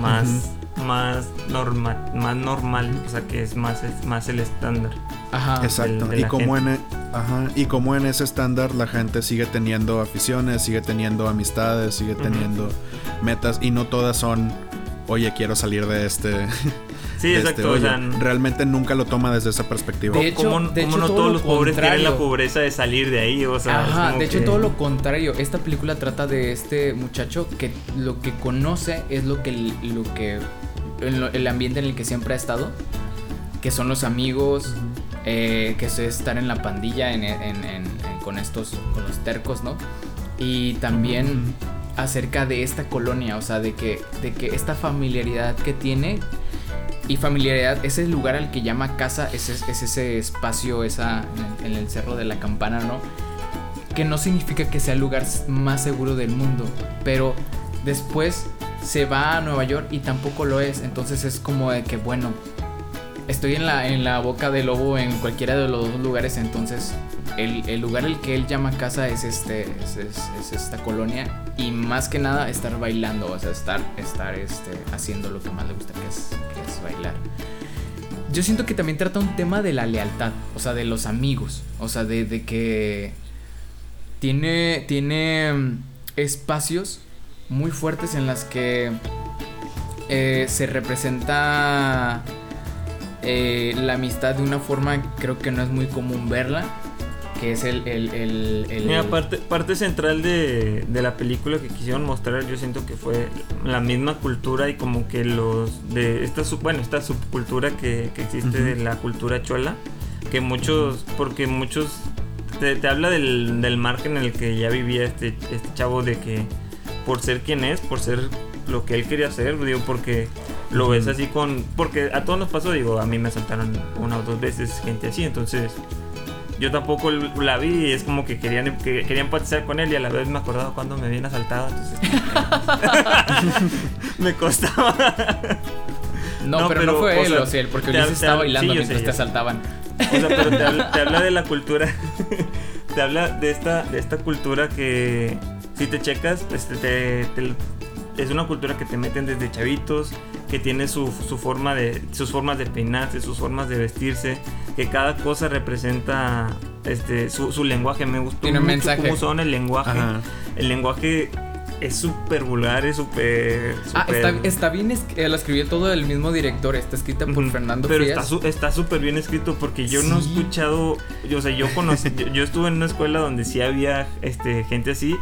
S1: más, más normal, más normal, o sea que es más, es más el estándar.
S2: Ajá.
S3: Exacto.
S1: del-
S3: y como en ajá, y como en ese estándar la gente sigue teniendo aficiones, sigue teniendo amistades, sigue teniendo metas y no todas son, oye, quiero salir de este.
S1: Sí,
S3: de
S1: exacto,
S3: este
S1: o
S3: hoyo".
S1: sea,
S3: realmente nunca lo toma desde esa perspectiva.
S2: De hecho- de hecho,
S1: no
S2: todo
S1: todos
S2: lo
S1: los pobres quieren la pobreza de salir de ahí, o sea, es
S2: Ajá, de hecho
S1: que-
S2: todo lo contrario. Esta película trata de este muchacho que lo que conoce es lo que lo que el, el ambiente en el que siempre ha estado, que son los amigos, eh, que es estar en la pandilla en- en- en- en- con estos con los tercos, ¿no? Y también acerca de esta colonia, o sea, de que de que esta familiaridad que tiene y familiaridad, ese lugar al que llama casa, es, es, es ese espacio, esa en el, en el cerro de la campana, ¿no? Que no significa que sea el lugar más seguro del mundo, pero después se va a Nueva York y tampoco lo es, entonces es como de que, bueno, estoy en la, en la boca del lobo en cualquiera de los dos lugares, entonces el, el lugar el que él llama casa es este es, es- es esta colonia y más que nada estar bailando, o sea, estar, estar este, haciendo lo que más le gusta que es, que es bailar. Yo siento que también trata un tema de la lealtad, o sea, de los amigos, o sea, de, de que tiene, tiene mm, espacios muy fuertes en las que eh, se representa eh, la amistad de una forma creo que no es muy común verla, que es el... el, el, el-
S1: Mira, parte, parte central de, de la película que quisieron mostrar, yo siento que fue la misma cultura y como que los de esta sub, bueno, esta subcultura que, que existe
S3: Ujú.
S1: de la cultura chola, que muchos, porque muchos te, te habla del, del margen en el que ya vivía este, este chavo de que por ser quien es, por ser lo que él quería hacer, digo, porque lo ves así con, porque a todos nos pasó, digo, a mí me saltaron una o dos veces gente así, entonces yo tampoco la vi y es como que querían que quería empatizar con él y a la vez me acordaba cuando me habían asaltado entonces me costaba
S2: No,
S1: No,
S2: pero,
S1: pero,
S2: no fue
S1: o
S2: él,
S1: sea,
S2: o sea, porque
S1: te-
S2: Ulises estaba bailando mientras te asaltaban.
S1: O sea, pero te habla, te habla de la cultura. te habla de esta, de esta cultura que, si te checas, este, te- te- es una cultura que te meten desde chavitos, que tiene su, su forma de, sus formas de peinarse, sus formas de vestirse, que cada cosa representa este, su, su lenguaje. Me gustó
S2: Tiene un
S1: mucho
S2: mensaje.
S1: cómo usaron el lenguaje.
S3: Ajá.
S1: El lenguaje es súper vulgar, es súper...
S2: Ah, está, está bien, es- eh, lo escribió todo el mismo director, está escrita por
S1: Ujú.
S2: Fernando
S1: Pero
S2: Frías.
S1: está súper bien escrito porque yo no he escuchado, yo, o sea, yo conocí, yo, yo estuve en una escuela donde sí había este, gente así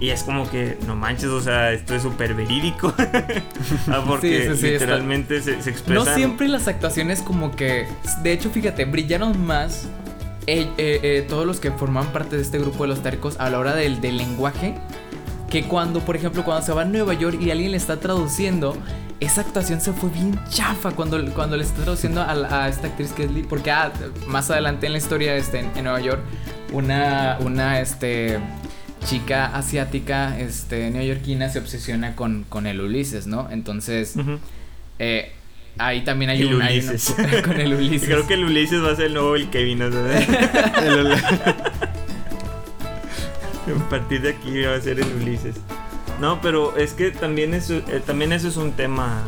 S1: y es como que, no manches, o sea, esto es súper verídico. Ah, porque
S2: Sí, sí,
S1: literalmente se, se
S2: No siempre las actuaciones como que... De hecho, fíjate, brillaron más eh, eh, eh, todos los que forman parte de este grupo de los tercos a la hora del, del lenguaje que cuando, por ejemplo, cuando se va a Nueva York y alguien le está traduciendo, esa actuación se fue bien chafa cuando, cuando le está traduciendo a, esta actriz que es Lee, porque ah, más adelante en la historia este, en, en Nueva York, una, una este, chica asiática este, neoyorquina se obsesiona con, con el Ulises, ¿no? Entonces, eh, ahí también hay
S1: El
S2: un... hay
S1: Ulises.
S2: una- con el Ulises.
S1: Creo que el Ulises va a ser el nuevo el Kevin, o sea,
S3: El-
S1: a partir de aquí va a ser el Ulises. No, pero es que también eso, eh, también eso es un tema,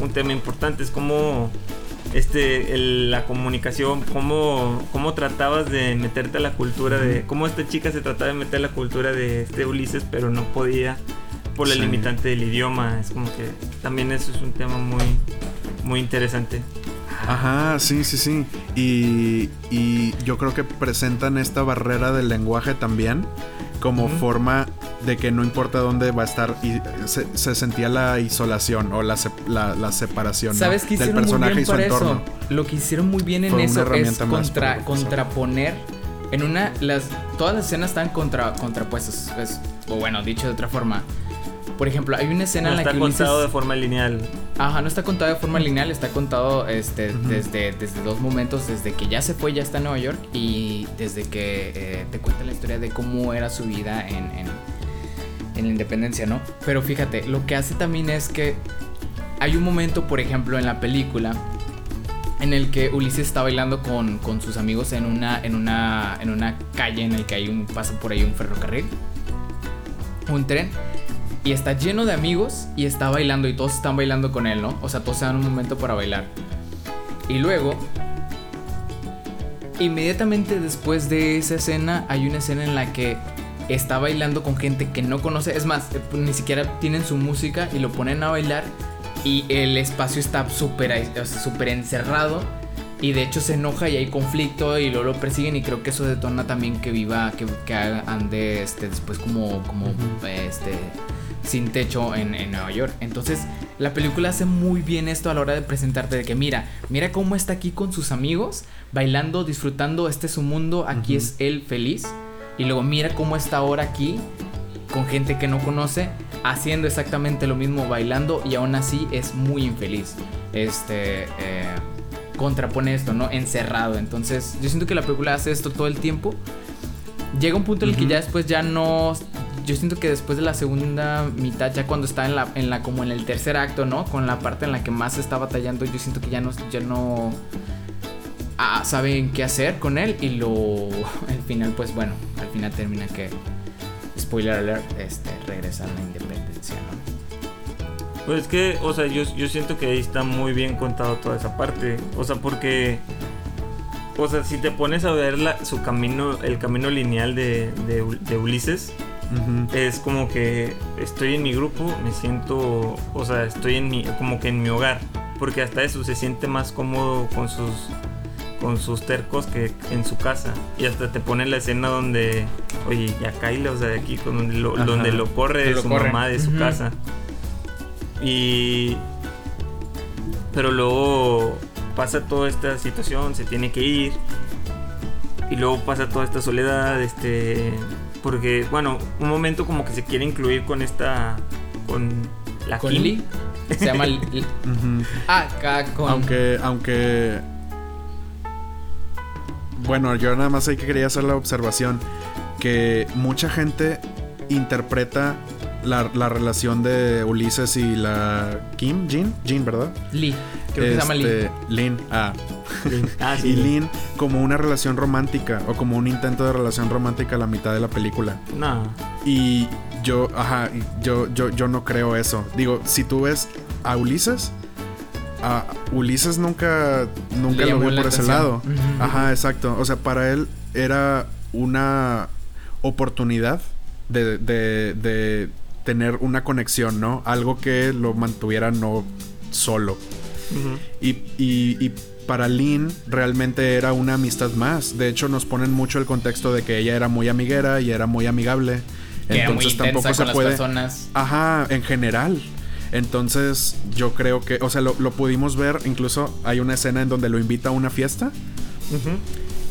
S1: un tema importante. Es como este, el- la comunicación, cómo, cómo tratabas de meterte a la cultura de, cómo esta chica se trataba de meter a la cultura de este Ulises, pero no podía por la
S3: Sí.
S1: limitante del idioma. Es como que también eso es un tema muy, muy interesante.
S3: Ajá, sí, sí, sí. Y, y yo creo que presentan esta barrera del lenguaje también como forma de que no importa dónde va a estar y se, se sentía la isolación o la, la, la separación ¿no?
S2: ¿Sabes qué
S3: del
S2: muy
S3: personaje
S2: bien
S3: y su
S2: para
S3: entorno.
S2: eso? Lo que hicieron muy bien en
S3: Fue
S2: eso es contra, contraponer. En una, las, todas las escenas están contra, contrapuestas. es- o bueno, dicho de otra forma. Por ejemplo, hay una escena
S1: No
S2: en la
S1: está
S2: que Ulises...
S1: contado de forma lineal.
S2: Ajá, no está contado de forma lineal, está contado este, desde, desde dos momentos, desde que ya se fue, ya está en Nueva York, y desde que eh, te cuenta la historia de cómo era su vida en, en, en la independencia, ¿no? Pero fíjate, lo que hace también es que hay un momento, por ejemplo, en la película, en el que Ulises está bailando con, con sus amigos en una, en, una, en una calle en el que hay un, pasa por ahí un ferrocarril, un tren, y está lleno de amigos y está bailando y todos están bailando con él, ¿no? O sea, todos se dan un momento para bailar. Y luego, inmediatamente después de esa escena, hay una escena en la que está bailando con gente que no conoce. Es más, eh, ni siquiera tienen su música y lo ponen a bailar y el espacio está súper súper encerrado. Y de hecho se enoja y hay conflicto y luego lo persiguen y creo que eso detona también que viva, que, que ande este, después como, como este, sin techo en, en Nueva York. Entonces la película hace muy bien esto a la hora de presentarte de que mira, mira cómo está aquí con sus amigos, bailando, disfrutando, este es su mundo, aquí es él feliz. Y luego mira cómo está ahora aquí con gente que no conoce, haciendo exactamente lo mismo, bailando y aún así es muy infeliz. Este eh, contrapone esto, ¿no? Encerrado. Entonces, yo siento que la película hace esto todo el tiempo. Llega un punto en el que ya después ya no. Yo siento que después de la segunda mitad, ya cuando está en la, en la como en el tercer acto, ¿no? Con la parte en la que más está batallando, yo siento que ya no, ya no ah, saben qué hacer con él y lo al final pues bueno, al final termina que spoiler alert, este regresa a la independencia, ¿no?
S1: Pues es que, o sea, yo, yo siento que ahí está muy bien contado toda esa parte. O sea, porque. O sea, si te pones a ver la- su camino, el camino lineal de, de Ulises, Es como que estoy en mi grupo, me siento, o sea, estoy en mi, como que en mi hogar, porque hasta eso se siente más cómodo con sus, con sus tercos que en su casa, y hasta te pone la escena donde, oye, ya Kyle, o sea, de aquí, con donde lo,
S3: Ajá.
S1: donde lo corre de
S2: lo
S1: su
S2: corre.
S1: mamá, de su casa, y, pero luego pasa toda esta situación, se tiene que ir, y luego pasa toda esta soledad, este, porque, bueno, un momento como que se quiere incluir con esta, con la
S2: Con
S1: Kim.
S2: Lee se llama Lee-
S3: Ujú.
S2: ah, acá con
S3: Aunque, aunque. Bueno, yo nada más ahí que quería hacer la observación que mucha gente interpreta la, la relación de Ulises y la Kim, Jean, Jean, ¿verdad?
S2: Lee. Creo que se llama Lee.
S3: Este, Lin, ah. Y Lin como una relación romántica o como un intento de relación romántica a la mitad de la película.
S1: No.
S3: Y yo, ajá, yo, yo, yo no creo eso. Digo, si tú ves a Ulises, a Ulises nunca, nunca
S2: Le
S3: lo vio por ese lado. Ajá, exacto. O sea, para él era una oportunidad de, de, de tener una conexión, ¿no? Algo que lo mantuviera no solo.
S1: Ujú.
S3: Y, y, y para Lynn realmente era una amistad más. De hecho, nos ponen mucho el contexto de que ella era muy amiguera y era muy amigable.
S2: Que era muy
S3: Entonces tampoco
S2: con
S3: se
S2: las
S3: puede.
S2: personas.
S3: Ajá, en general. Entonces, yo creo que, o sea, lo, lo pudimos ver, incluso hay una escena en donde lo invita a una fiesta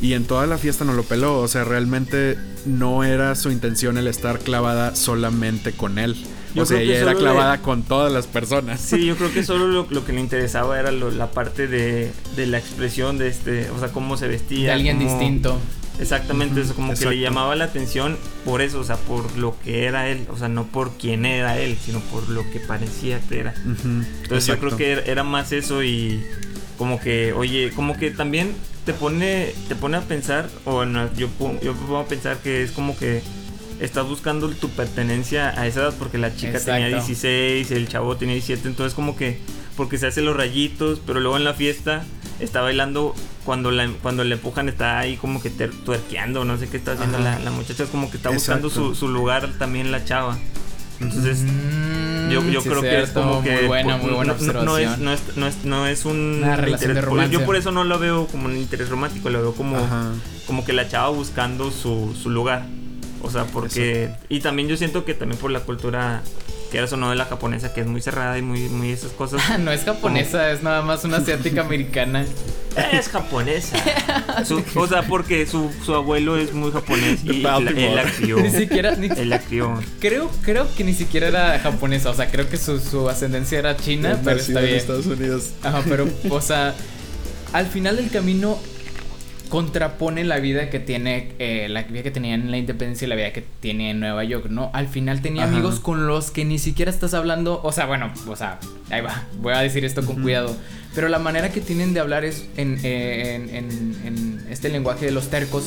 S3: y en toda la fiesta no lo peló. O sea, realmente no era su intención el estar clavada solamente con él.
S1: Yo
S3: o sea,
S1: creo que
S3: ella era clavada con todas las personas.
S1: Sí, yo creo que solo lo, lo que le interesaba era lo- la parte de, de la expresión de este, o sea, cómo se vestía.
S2: De alguien
S1: cómo-
S2: distinto.
S1: Exactamente, eso como que le llamaba la atención por eso, o sea, por lo que era él, o sea, no por quién era él, sino por lo que parecía que era. Entonces yo creo que era- era más eso y como que, oye, como que también te pone, te pone a pensar, o no, yo, yo puedo pensar que es como que estás buscando tu pertenencia a esa edad porque la chica tenía
S2: Exacto.
S1: 16, el chavo tenía 17, entonces como que porque se hace los rayitos, pero luego en la fiesta está bailando cuando la, cuando le empujan está ahí como que ter- tuerqueando, no sé qué está haciendo la, la muchacha, es como que está buscando su, su lugar también la chava. Entonces,
S2: Mm,
S1: yo, yo
S2: sí,
S1: creo que es como que
S2: Muy buena, muy buena
S1: no- es, no, es, no, es, no es un
S2: Una relación de
S1: interés-
S2: romance.
S1: Yo por eso no lo veo como un interés romántico, lo veo como,
S3: Ajá.
S1: como que la chava buscando su, su lugar. O sea, porque... Y también yo siento que también por la cultura, que era o no de la japonesa, que es muy cerrada y muy, muy esas cosas.
S2: no es japonesa, es nada más una asiática americana.
S1: es japonesa. Su- o sea, porque su, su abuelo es muy japonés y la- él la crió.
S2: Ni siquiera, ni-
S1: Él la crió.
S2: creo, creo que ni siquiera era japonesa. O sea, creo que su, su ascendencia era china, pero está
S3: en
S2: bien.
S3: Estados Unidos.
S2: Ajá, pero, o sea, al final del camino contrapone la vida que tiene, eh, la vida que tenía en la independencia y la vida que tiene en Nueva York, ¿no? Al final tenía
S3: Ajá.
S2: amigos con los que ni siquiera estás hablando, o sea, bueno, o sea, ahí va, voy a decir esto con cuidado, pero la manera que tienen de hablar es en, eh, en, en- en este lenguaje de los tercos.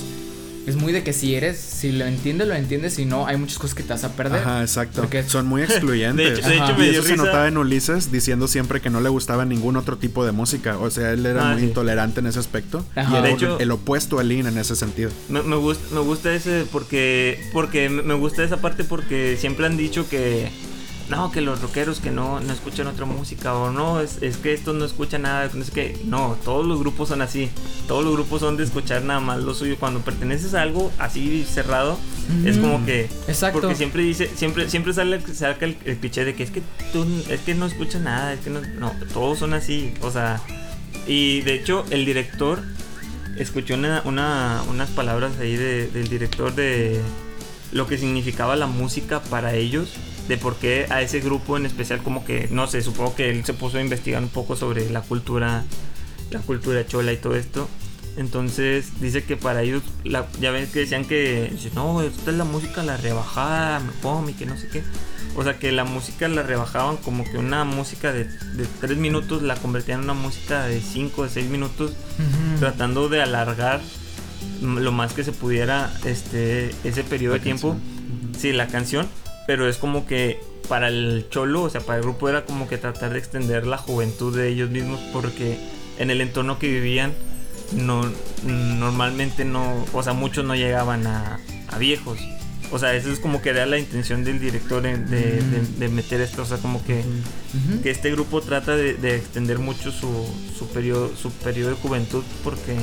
S2: Es muy de que si eres, si lo entiendes, lo entiendes, si no, hay muchas cosas que te vas a perder.
S3: Ajá, exacto.
S2: Porque-
S3: Son muy excluyentes.
S1: De hecho, de
S2: Ajá.
S1: hecho me
S3: y eso se notaba en Ulises diciendo siempre que no le gustaba ningún otro tipo de música. O sea, él era
S1: Ah,
S3: muy
S1: sí.
S3: intolerante en ese aspecto.
S2: Ajá.
S3: Y era
S1: De hecho-
S3: el opuesto a Lin en ese sentido.
S1: Me, me gusta, me gusta ese porque porque me me gusta esa parte porque siempre han dicho que no, que los rockeros que no, no escuchan otra música o no, es, es que estos no escuchan nada, sé qué. No, todos los grupos son así. Todos los grupos son de escuchar nada más lo suyo. Cuando perteneces a algo así cerrado, es como que
S2: Exacto.
S1: porque siempre dice, siempre siempre sale saca el, el cliché de que es que tú es que no escuchas nada, es que no, no, todos son así, o sea, y de hecho el director escuché una, una- unas palabras ahí de- del director de lo que significaba la música para ellos, de por qué a ese grupo en especial como que, no sé, supongo que él se puso a investigar un poco sobre la cultura, la cultura chola y todo esto. Entonces dice que para ellos, la- ya ven que decían que, no, esta es la música, la rebajada, me y que no sé qué. O sea, que la música la rebajaban como que una música de, de 3 minutos la convertían en una música de 5 o 6 minutos tratando de alargar lo más que se pudiera este ese periodo
S3: La
S1: de tiempo. Sí, la canción, pero es como que para el cholo, o sea, para el grupo era como que tratar de extender la juventud de ellos mismos porque en el entorno que vivían no normalmente no, o sea, muchos no llegaban a, a viejos. O sea, eso es como que era la intención del director en- de, de- de meter esto, o sea, como que que este grupo trata de, de extender mucho su, su periodo su periodo de juventud porque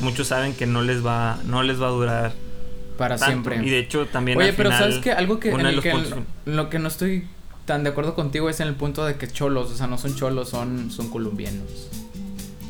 S1: muchos saben que no les va no les va a durar
S2: Para
S1: tanto.
S2: siempre.
S1: y de hecho también
S2: Oye,
S1: al
S2: pero
S1: final,
S2: ¿sabes qué? Algo que, en el que
S1: puntos-
S2: en lo que no estoy tan de acuerdo contigo es en el punto de que cholos, o sea, no son cholos, son, son colombianos.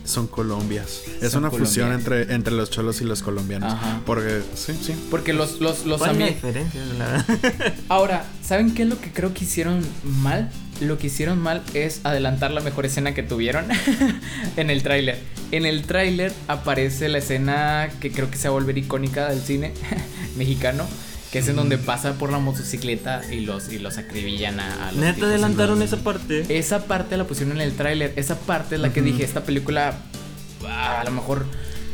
S3: Son colombias. Es
S2: Son
S3: una fusión entre, entre los cholos y los colombianos.
S2: Ajá.
S3: Porque, sí, sí.
S2: Porque los, los, los
S1: ¿Cuál es la
S2: ami-
S1: diferencia? La verdad?
S2: Ahora, ¿saben qué es lo que creo que hicieron mal? Lo que hicieron mal es adelantar la mejor escena que tuvieron en el tráiler. En el tráiler aparece la escena que creo que se va a volver icónica del cine mexicano, que es en donde pasan por la motocicleta y los, y los acribillan a, a los
S1: Neta adelantaron esa parte.
S2: Esa parte la pusieron en el tráiler. Esa parte es la que dije, esta película ah, a lo mejor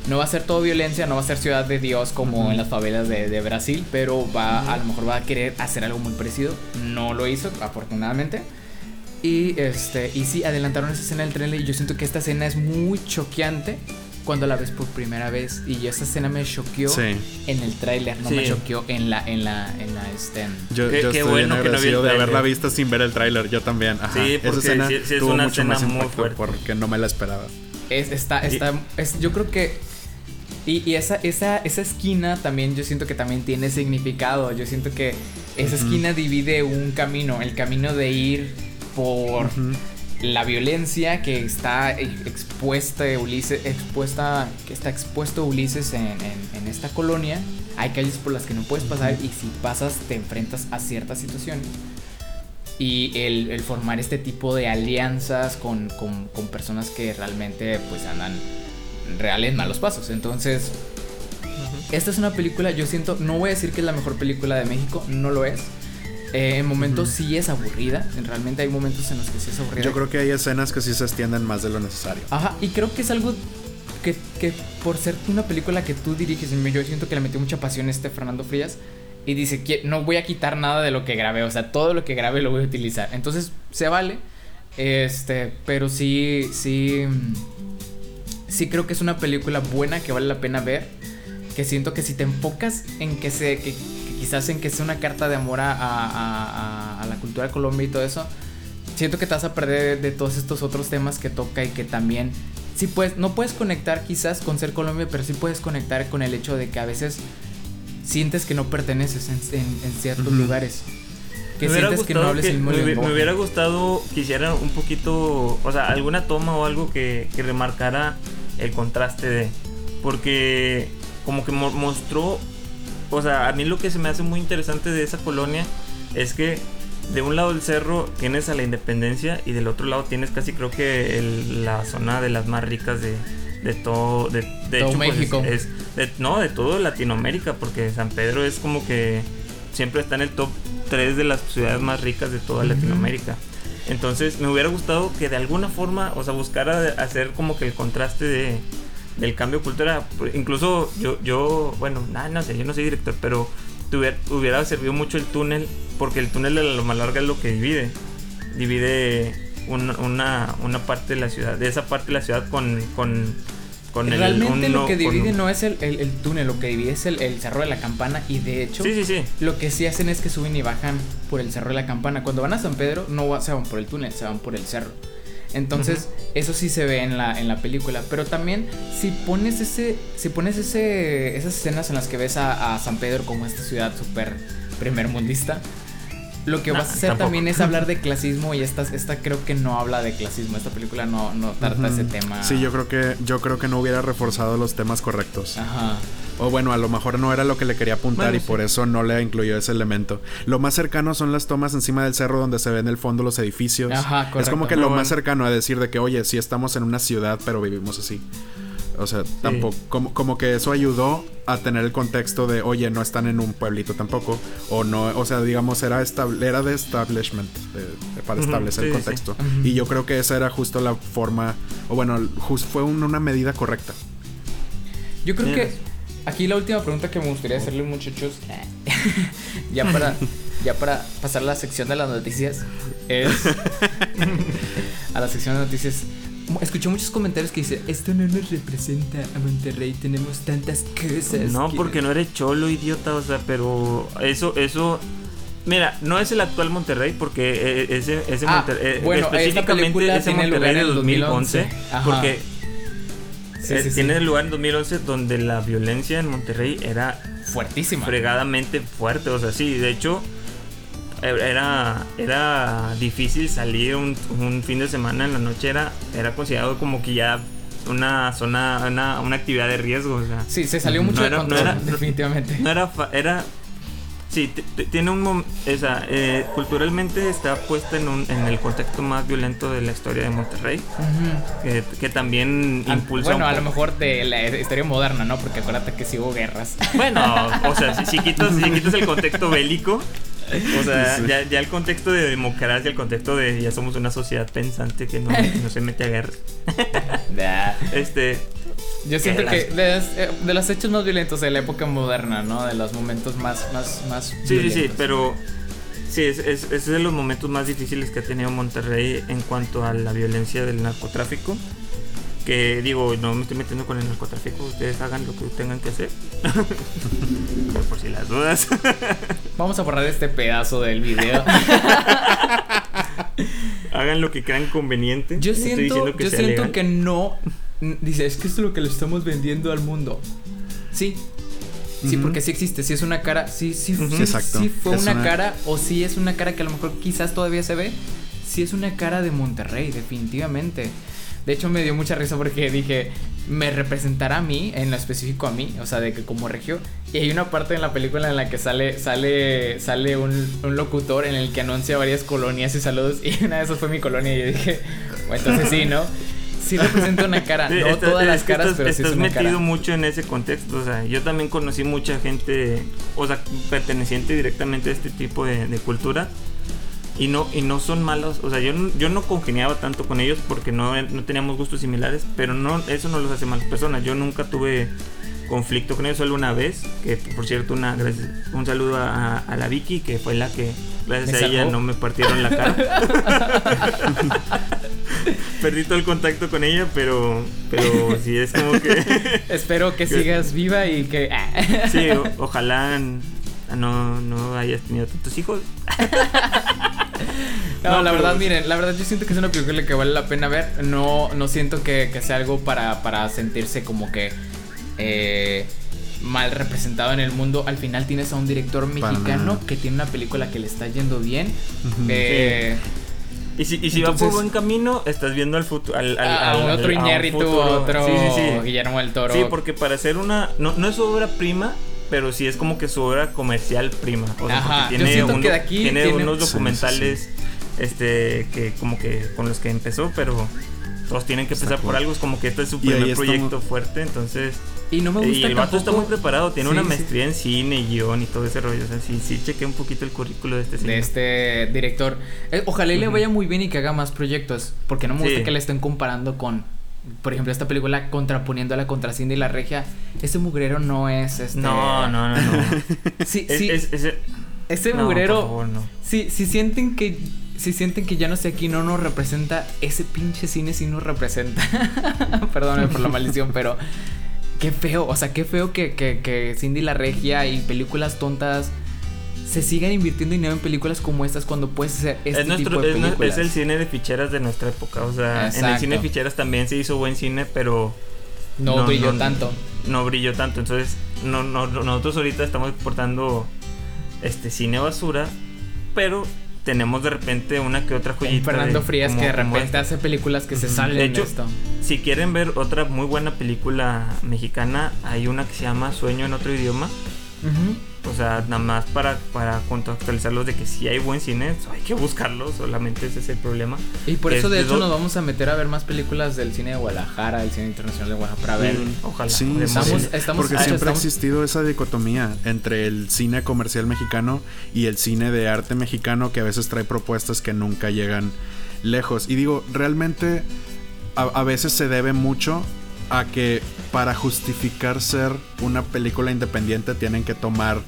S2: no va a ser todo violencia, no va a ser Ciudad de Dios como en las favelas de, de Brasil, pero va a lo mejor va a querer hacer algo muy parecido. No lo hizo, afortunadamente. Y este y sí adelantaron esa escena del tráiler y yo siento que esta escena es muy choqueante cuando la ves por primera vez y esa escena me choqueó
S3: Sí.
S2: en el tráiler, no me
S1: Sí.
S2: choqueó en la en la en la este en-
S3: Yo,
S1: Qué-
S3: yo
S1: qué
S3: estoy
S1: bueno
S3: bien
S1: que no vi
S3: de haberla visto sin ver el tráiler. Yo también. Ajá.
S1: Sí,
S3: Esa
S1: porque
S3: escena
S1: sí- sí es
S3: tuvo
S1: una
S3: mucho
S1: escena
S3: más
S1: muy
S3: impacto
S1: fuerte.
S3: porque no me la esperaba.
S2: Es, está, está, es, yo creo que... Y, y esa, esa, esa esquina también, yo siento que también tiene significado. Yo siento que esa esquina divide un camino, el camino de ir por
S3: Ujú.
S2: la violencia que está ex- expuesta Ulises, expuesta, que está expuesto Ulises en, en- en esta colonia. Hay calles por las que no puedes pasar y si pasas te enfrentas a ciertas situaciones. Y el, el formar este tipo de alianzas con, con- con personas que realmente pues andan reales malos pasos. Entonces, esta es una película, yo siento, no voy a decir que es la mejor película de México, no lo es. Eh, en momentos sí es aburrida, realmente hay momentos en los que sí es aburrida.
S3: Yo creo que hay escenas que sí se extienden más de lo necesario.
S2: Ajá, y creo que es algo que, que por ser una película que tú diriges, yo siento que le metió mucha pasión este Fernando Frías. Y dice que no voy a quitar nada de lo que grabé, o sea, todo lo que grabé lo voy a utilizar. Entonces, se vale. Este, pero sí, sí. Sí creo que es una película buena que vale la pena ver. Que siento que si te enfocas en que se. que quizás en que sea una carta de amor a, a- a- a la cultura de Colombia y todo eso. Siento que te vas a perder de todos estos otros temas que toca y que también. Sí puedes, no puedes conectar quizás con ser Colombia, pero sí puedes conectar con el hecho de que a veces sientes que no perteneces en, en- en ciertos
S3: Ujú.
S2: lugares. Que
S1: me hubiera
S2: sientes que no
S1: gustado
S2: hables
S1: que-
S2: el mismo
S1: me, hubi- me
S2: lenguaje.
S1: hubiera gustado que hicieran un poquito, o sea, alguna toma o algo que, que remarcara el contraste de, porque como que mo- mostró, o sea, a mí lo que se me hace muy interesante de esa colonia es que de un lado del cerro tienes a la Independencia y del otro lado tienes casi creo que el- la zona de las más ricas de, de todo, de, de
S2: Todo
S1: hecho, pues,
S2: México.
S1: es, de- no, de todo Latinoamérica, porque San Pedro es como que siempre está en el top 3 de las ciudades más ricas de toda. Latinoamérica. Entonces me hubiera gustado que de alguna forma, o sea, buscara hacer como que el contraste de, del cambio de cultura. Incluso yo, yo bueno, nada, no sé, yo no soy director, pero te hubiera, servido mucho el túnel, porque el túnel a lo más larga es lo que divide. Divide una, una, una parte de la ciudad, de esa parte de la ciudad con, con, con el...
S2: Realmente lo que
S1: con-
S2: divide no es el, el- el túnel, lo que divide es el, cerro de la campana. Y de hecho,
S1: Sí, sí, sí.
S2: lo que sí hacen es que suben y bajan por el cerro de la campana. Cuando van a San Pedro, no se van por el túnel, se van por el cerro. Entonces, eso sí se ve en la, en la película. Pero también, si pones ese. Si pones ese. esas escenas en las que ves a, a San Pedro como esta ciudad súper primermundista. Lo que
S1: Nah,
S2: vas a hacer
S1: tampoco.
S2: también es hablar de clasismo. Y esta, esta creo que no habla de clasismo. Esta película no, no trata ese tema.
S3: Sí, yo creo que yo creo que no hubiera reforzado los temas correctos.
S2: Ajá.
S3: O bueno, a lo mejor no era lo que le quería apuntar
S1: Bueno,
S3: y
S1: sí.
S3: por eso no le incluyó ese elemento. Lo más cercano son las tomas encima del cerro donde se ven en el fondo los edificios.
S2: Ajá,
S3: es
S2: correcto.
S3: como que lo
S1: bueno.
S3: más cercano a decir de que, oye, sí estamos en una ciudad, pero vivimos así. O sea, tampoco, como, como que eso ayudó a tener el contexto de, oye, no están en un pueblito tampoco. O no, o sea, digamos, era, estable, era de establishment, de- de- para establecer
S1: sí,
S3: el
S1: sí.
S3: contexto. Y yo creo que esa era justo la forma, o bueno, jus- fue un- una medida correcta.
S2: Yo creo que aquí la última pregunta que me gustaría hacerle muchachos, ya para ya para pasar a la sección de las noticias es a la sección de noticias. Escuché muchos comentarios que dicen, esto no nos representa a Monterrey, tenemos tantas cosas.
S1: No,
S2: que-".
S1: porque no eres cholo, idiota, o sea, pero eso, eso... Mira, no es el actual Monterrey porque eh, ese, ese
S2: Ah,
S1: Monterrey...
S2: bueno, esta
S1: específicamente ese
S2: tiene
S1: Monterrey de
S2: en el
S1: 2011.
S2: 2011. Ajá.
S1: Porque
S2: Sí,
S1: eh,
S2: sí, sí.
S1: tiene lugar en 2011 donde la violencia en Monterrey era
S2: fuertísima.
S1: fregadamente fuerte. O sea, sí, de hecho, era, era difícil salir un, un fin de semana en la noche. Era, era considerado como que ya una zona, una, una actividad de riesgo. O sea,
S2: Sí, se salió mucho
S1: No
S2: de
S1: era- no
S2: control,
S1: era-
S2: definitivamente.
S1: no era, era Sí, tiene un sea, eh, culturalmente está puesta en, un, en el contexto más violento de la historia de Monterrey,
S2: Ujú.
S1: que, que también
S2: Al-
S1: impulsa
S2: Bueno,
S1: un
S2: a lo mejor de la historia moderna, ¿no? Porque acuérdate que sí hubo guerras.
S1: Bueno, o sea, si, si quitas, si quitas el contexto bélico, o sea,
S3: Sí.
S1: ya, ya el contexto de democracia, el contexto de ya somos una sociedad pensante que no, no se mete a guerra. Este,
S2: Yo siento
S1: Que
S2: de, eh, de los hechos más violentos de la época moderna, ¿no? De los momentos más, más, más.
S1: sí, sí, sí, pero sí, es, es, es de los momentos más difíciles que ha tenido Monterrey en cuanto a la violencia del narcotráfico. Que digo, no me estoy metiendo con el narcotráfico, ustedes hagan lo que tengan que hacer. Por si las dudas.
S2: Vamos a borrar este pedazo del video.
S1: hagan lo que crean conveniente.
S2: Yo siento,
S1: que
S2: yo
S1: sea
S2: siento
S1: legal.
S2: que no. Dice, es que esto es lo que le estamos vendiendo al mundo. Sí. Sí, porque sí existe, sí es una cara, sí, sí,
S1: Ujú.
S2: sí,
S1: Sí,
S3: exacto.
S2: sí fue
S3: Es
S2: una,
S3: una-
S2: cara, o sí es una cara que a lo mejor quizás todavía se ve, sí es una cara de Monterrey, definitivamente. De hecho me dio mucha risa porque dije, me representará a mí, en lo específico a mí, o sea, de que como regio. Y hay una parte en la película en la que sale, sale, sale un, un locutor en el que anuncia varias colonias y saludos. Y una de esas fue mi colonia y yo dije, bueno, entonces sí, ¿no? Sí representa una cara, no
S1: estás-
S2: todas las caras,
S1: estás,
S2: pero sí es una
S1: metido
S2: cara.
S1: mucho en ese contexto. O sea, yo también conocí mucha gente, o sea, perteneciente directamente a este tipo de, de cultura. Y no, y no son malos. O sea, yo, no- yo no congeniaba tanto con ellos porque no, no teníamos gustos similares. Pero no, eso no los hace malas personas. Yo nunca tuve conflicto con ellos solo una vez. Que por cierto, una gracias, un saludo a, a la Vicky, que fue la que gracias a ella no me partieron la cara. Perdí todo el contacto con ella, pero, pero sí es como que.
S2: Espero que
S1: Que-
S2: sigas viva y que... ah.
S1: Sí, o- ojalá no, no hayas tenido tantos hijos.
S2: No,
S1: No,
S2: la verdad, miren, la verdad yo siento que es una película que vale la pena ver. No, no siento que, que sea algo para, para sentirse como que eh, mal representado en el mundo. Al final tienes a un director mexicano que tiene una película que le está yendo bien. Eh,
S1: Y si, y si va por buen camino, estás viendo al futuro. Al, al-
S2: a, a
S1: al-
S2: otro Iñárritu, otro
S1: Sí, sí, sí.
S2: Guillermo del Toro.
S1: Sí, porque para hacer una. No, no es su obra prima, pero sí es como que su obra comercial prima. O sea,
S2: Ajá, yo
S1: tiene,
S2: siento que
S1: do-
S2: de aquí
S1: tiene
S2: tiene-
S1: unos
S3: Sí, sí, sí.
S1: documentales este que como que con los que empezó, pero todos tienen que
S3: Está
S1: empezar por algo. Es como que este es su primer
S3: estamos-
S1: proyecto fuerte, entonces.
S2: Y no me gusta
S1: Y el vato está muy preparado, tiene
S2: Sí,
S1: una
S2: sí.
S1: maestría en cine, guion y todo ese rollo. O sea, sí, sí chequé un poquito el currículo de este señor.
S2: de este director. Eh, ojalá y le vaya muy bien y que haga más proyectos. Porque no me gusta
S1: Sí.
S2: que le estén comparando con, por ejemplo, esta película contraponiéndola contra Cindy y la Regia. Ese mugrero no es este.
S1: No, no, no, no.
S2: Sí,
S1: Es-
S2: sí.
S1: es- es-
S2: ese
S1: no,
S2: mugrero.
S1: por favor, no.
S2: Si, si sienten que. Si sienten que ya no sé aquí no nos representa, ese pinche cine sí nos representa. Perdóname por la maldición, pero qué feo, o sea, qué feo que, que, que Cindy la Regia y películas tontas se sigan invirtiendo dinero en películas como estas cuando puedes hacer este
S1: es, nuestro,
S2: tipo de
S1: es,
S2: películas.
S1: es el cine de ficheras de nuestra época. O sea, en el cine de ficheras también se hizo buen cine, pero
S2: no,
S1: no,
S2: brilló
S1: no,
S2: tanto.
S1: no brilló tanto. Entonces, no, no, no- nosotros ahorita estamos exportando este cine basura, pero tenemos de repente una que otra
S2: Un
S1: joyita.
S2: Fernando
S1: de-
S2: Frías
S1: como-
S2: que de repente hace películas que se salen
S1: De
S2: esto.
S1: Si quieren ver otra muy buena película mexicana, hay una que se llama Sueño en otro idioma.
S2: Ujú.
S1: O sea, nada más para, para contextualizarlos de que si hay buen cine, hay que buscarlo, solamente ese es el problema.
S2: Y por eso de hecho nos vamos a meter a ver más películas del cine de Guadalajara, del cine internacional de Guadalajara, para ver.
S1: Mm, ojalá.
S3: Sí,
S2: Estamos-
S3: sí,
S2: estamos-
S3: porque
S2: ah,
S3: siempre
S2: estamos-
S3: ha existido esa dicotomía entre el cine comercial mexicano y el cine de arte mexicano que a veces trae propuestas que nunca llegan lejos. Y digo, realmente a, a veces se debe mucho a que para justificar ser una película independiente tienen que tomar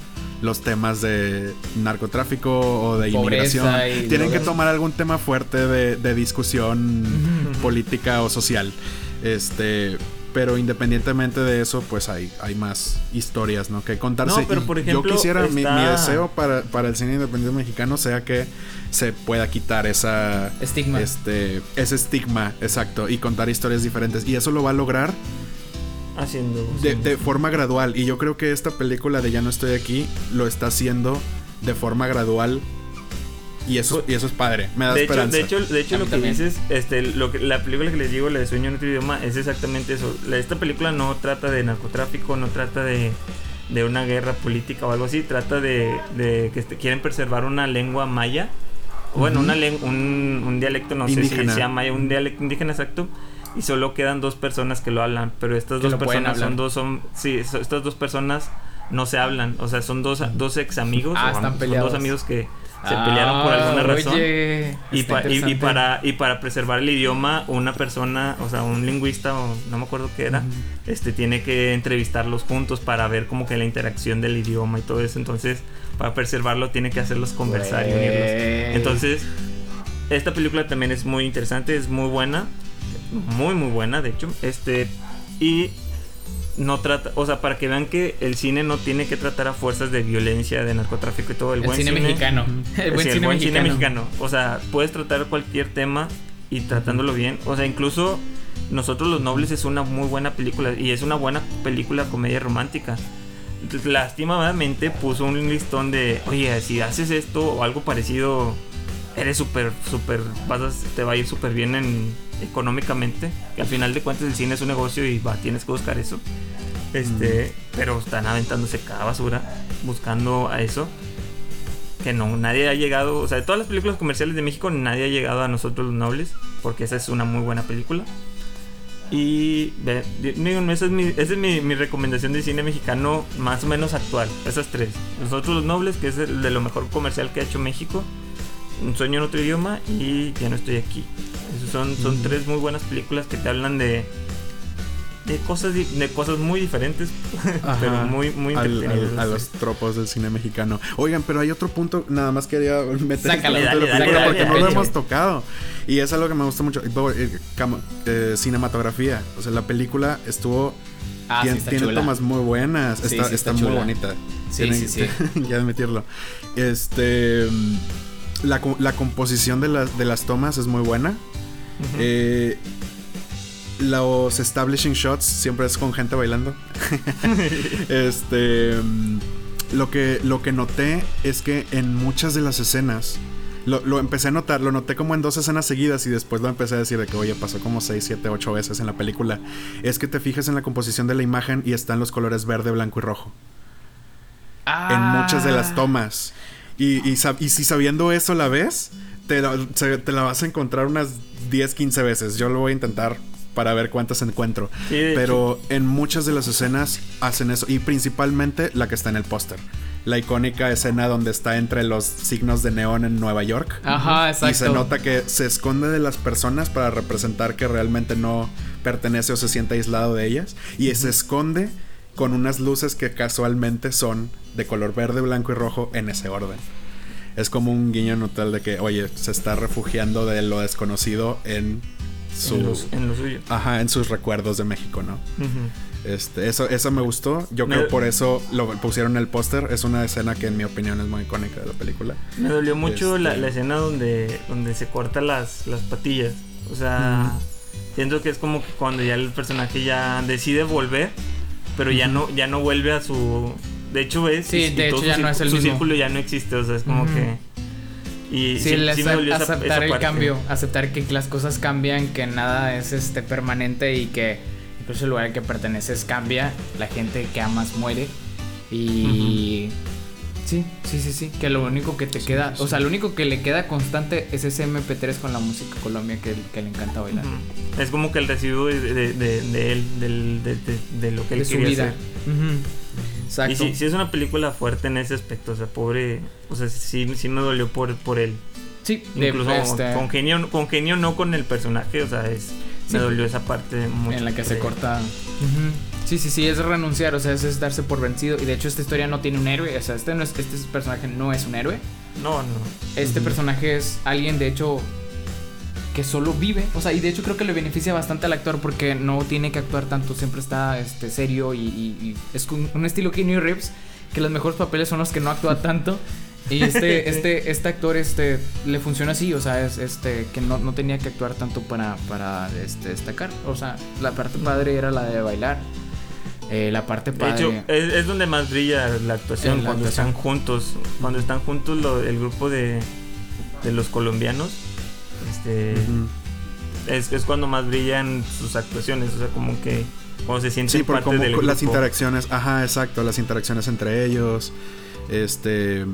S3: los temas de narcotráfico o de
S2: Pobreza
S3: inmigración. Tienen que tomar algún tema fuerte de, de discusión política o social. Este, pero independientemente de eso, pues hay, hay más historias, ¿no? Que contarse.
S1: No, pero por ejemplo,
S3: yo quisiera, mi, mi deseo para, para el cine independiente mexicano sea que se pueda quitar esa
S2: Estigma.
S3: este ese estigma, exacto, y contar historias diferentes. Y eso lo va a lograr
S1: haciendo.
S3: de, de forma gradual. Y yo creo que esta película de Ya no estoy aquí lo está haciendo de forma gradual. Y eso, y eso es padre. Me da
S1: de hecho,
S3: esperanza.
S1: de hecho, de hecho
S2: A mí
S1: lo que
S2: también.
S1: dices, este, lo que, la película que les digo, la de Sueño en otro idioma, es exactamente eso. La- esta película no trata de narcotráfico, no trata de, de una guerra política o algo así. Trata de, de que este- quieren preservar una lengua maya. Bueno, una len- un, un dialecto, no sé
S3: Indígena.
S1: si se llama un dialecto indígena exacto. Y solo quedan dos personas que lo hablan. Pero estas dos personas son dos, son, sí, so- estas dos personas no se hablan. O sea, son dos, dos ex amigos.
S2: Ah,
S1: o
S2: están
S1: son
S2: peleados.
S1: dos amigos que se pelearon por alguna
S2: Ah,
S1: razón.
S2: Oye,
S1: Y, pa- y- y para, y para preservar el idioma, una persona, o sea, un lingüista, o no me acuerdo qué era, este tiene que entrevistarlos juntos para ver como que la interacción del idioma y todo eso. Entonces, para preservarlo, tiene que hacerlos conversar y unirlos. Entonces, esta película también es muy interesante, es muy buena, muy, muy buena, de hecho. Este, y no trata, o sea, para que vean que el cine no tiene que tratar a fuerzas de violencia, de narcotráfico y todo. El,
S2: el
S1: buen
S2: cine, mexicano. El buen,
S1: Sí,
S2: cine,
S1: buen
S2: mexicano.
S1: cine mexicano. O sea, puedes tratar cualquier tema y tratándolo bien. O sea, incluso Nosotros los Nobles es una muy buena película y es una buena película comedia romántica. Lastimadamente puso un listón de, oye, si haces esto o algo parecido, eres súper, súper, vas a- te va a ir súper bien en, económicamente. Que al final de cuentas el cine es un negocio y va, tienes que buscar eso. Este, pero están aventándose cada basura buscando a eso. Que no, nadie ha llegado, o sea, de todas las películas comerciales de México, nadie ha llegado a nosotros los nobles, porque esa es una muy buena película. Y digo, esa es, mi, esa es mi, mi recomendación de cine mexicano más o menos actual, esas tres. Nosotros los nobles, que es el de lo mejor comercial que ha hecho México, Un sueño en otro idioma y Ya no estoy aquí. Son, son tres muy buenas películas que te hablan de de cosas di- de cosas muy diferentes, pero muy muy
S3: al-
S1: entretenidas.
S3: al- a los tropos del cine mexicano. Oigan, pero hay otro punto, nada más quería meter este
S1: dale,
S3: punto de la
S1: dale,
S3: película
S1: dale,
S3: porque
S1: dale,
S3: no lo hemos tocado. Y es algo que me gusta mucho. Eh, eh, cinematografía. O sea, la película estuvo.
S2: Ah,
S3: tiene
S2: sí, está
S3: tiene
S2: chula.
S3: tomas muy buenas.
S2: Sí,
S3: está
S2: sí,
S3: está
S2: está
S3: muy bonita.
S2: Sí,
S3: Tienen-
S2: sí, sí.
S3: ya admitirlo. Este. mm, La, la composición de las, de las tomas es muy buena. Eh, los establishing shots siempre es con gente bailando. este. Lo que, lo que noté es que en muchas de las escenas. Lo, lo empecé a notar, lo noté como en dos escenas seguidas y después lo empecé a decir de que, oye, pasó como 6, 7, 8 veces en la película. Es que te fijas en la composición de la imagen y están los colores verde, blanco y rojo. En muchas de
S2: Ah.
S3: las tomas. Y, y, sab- y si sabiendo eso la ves, te la, se- te la vas a encontrar unas 10, 15 veces. Yo lo voy a intentar para ver cuántas encuentro.
S1: Sí,
S3: Pero en muchas de las escenas hacen eso. Y principalmente la que está en el póster. La icónica escena donde está entre los signos de neón en Nueva York.
S2: Ajá, exacto.
S3: Y se nota que se esconde de las personas para representar que realmente no pertenece o se siente aislado de ellas. Y se esconde con unas luces que casualmente son de color verde, blanco y rojo en ese orden. Es como un guiño notal de que, oye, se está refugiando de lo desconocido en su...
S1: en, los- en lo suyo.
S3: Ajá, en sus recuerdos de México, ¿no?
S1: Ujú.
S3: Este, eso, eso me gustó. Yo
S1: Me-
S3: creo por eso lo pusieron en el póster. Es una escena que en mi opinión es muy icónica de la película.
S1: Me dolió mucho la,
S3: Este-
S1: la escena donde, donde se corta las, las patillas. O sea, siento que es como que cuando ya el personaje ya decide volver, pero ya no, ya no vuelve a su. De hecho, ves.
S2: Sí,
S1: y- y
S2: de
S1: todo
S2: hecho
S1: su
S2: ya no es el
S1: Su
S2: mismo.
S1: círculo ya no existe. O sea, es como
S2: Ujú.
S1: que. Y
S2: Sí,
S1: sí,
S2: el
S1: sí me dolió esa,
S2: aceptar
S1: esa
S2: el
S1: parte.
S2: cambio, aceptar que las cosas cambian, que nada es este permanente y que incluso el lugar al que perteneces cambia, la gente que amas muere y sí, sí, sí, sí, que lo único que te queda, o sea, lo único que le queda constante es ese MP3 con la música Colombia que, que le encanta bailar.
S1: Ujú. Es como que el residuo de, de, de- de él, de, de- de lo que él
S2: De su
S1: quería
S2: vida.
S1: hacer.
S2: Ujú. Exacto.
S1: Y sí, sí es una película fuerte en ese aspecto. O sea, pobre. O sea, sí, sí me dolió por, por él.
S2: Sí, de-
S1: Incluso
S2: este,
S1: con, genio, con genio no con el personaje, o sea, es,
S2: Sí.
S1: me dolió esa parte mucho.
S2: en la que se corta. Sí, sí, sí, es renunciar, o sea, es, es darse por vencido. Y de hecho, esta historia no tiene un héroe, o sea, este, no es- este personaje no es un héroe.
S1: No, no.
S2: Este personaje es alguien, de hecho, que solo vive. O sea, y de hecho creo que le beneficia bastante al actor porque no tiene que actuar tanto, siempre está este, serio y, y- y es con un estilo Keanu Reeves, que los mejores papeles son los que no actúa tanto. Y este, este, este actor este, le funciona así, o sea, es este que no, no tenía que actuar tanto para, para este, destacar. O sea, la parte padre era la de bailar. Eh, la parte
S1: De
S2: padre.
S1: hecho, es, es donde más brilla la actuación,
S2: la
S1: cuando
S2: actuación.
S1: están juntos. Cuando están juntos lo- el grupo de, de los colombianos. Este. Es, es cuando más brillan sus actuaciones. O sea, como que cuando se sienten
S3: Sí,
S1: parte
S3: cómo
S1: del
S3: co- las
S1: grupo.
S3: interacciones, ajá, exacto, las interacciones entre ellos, este,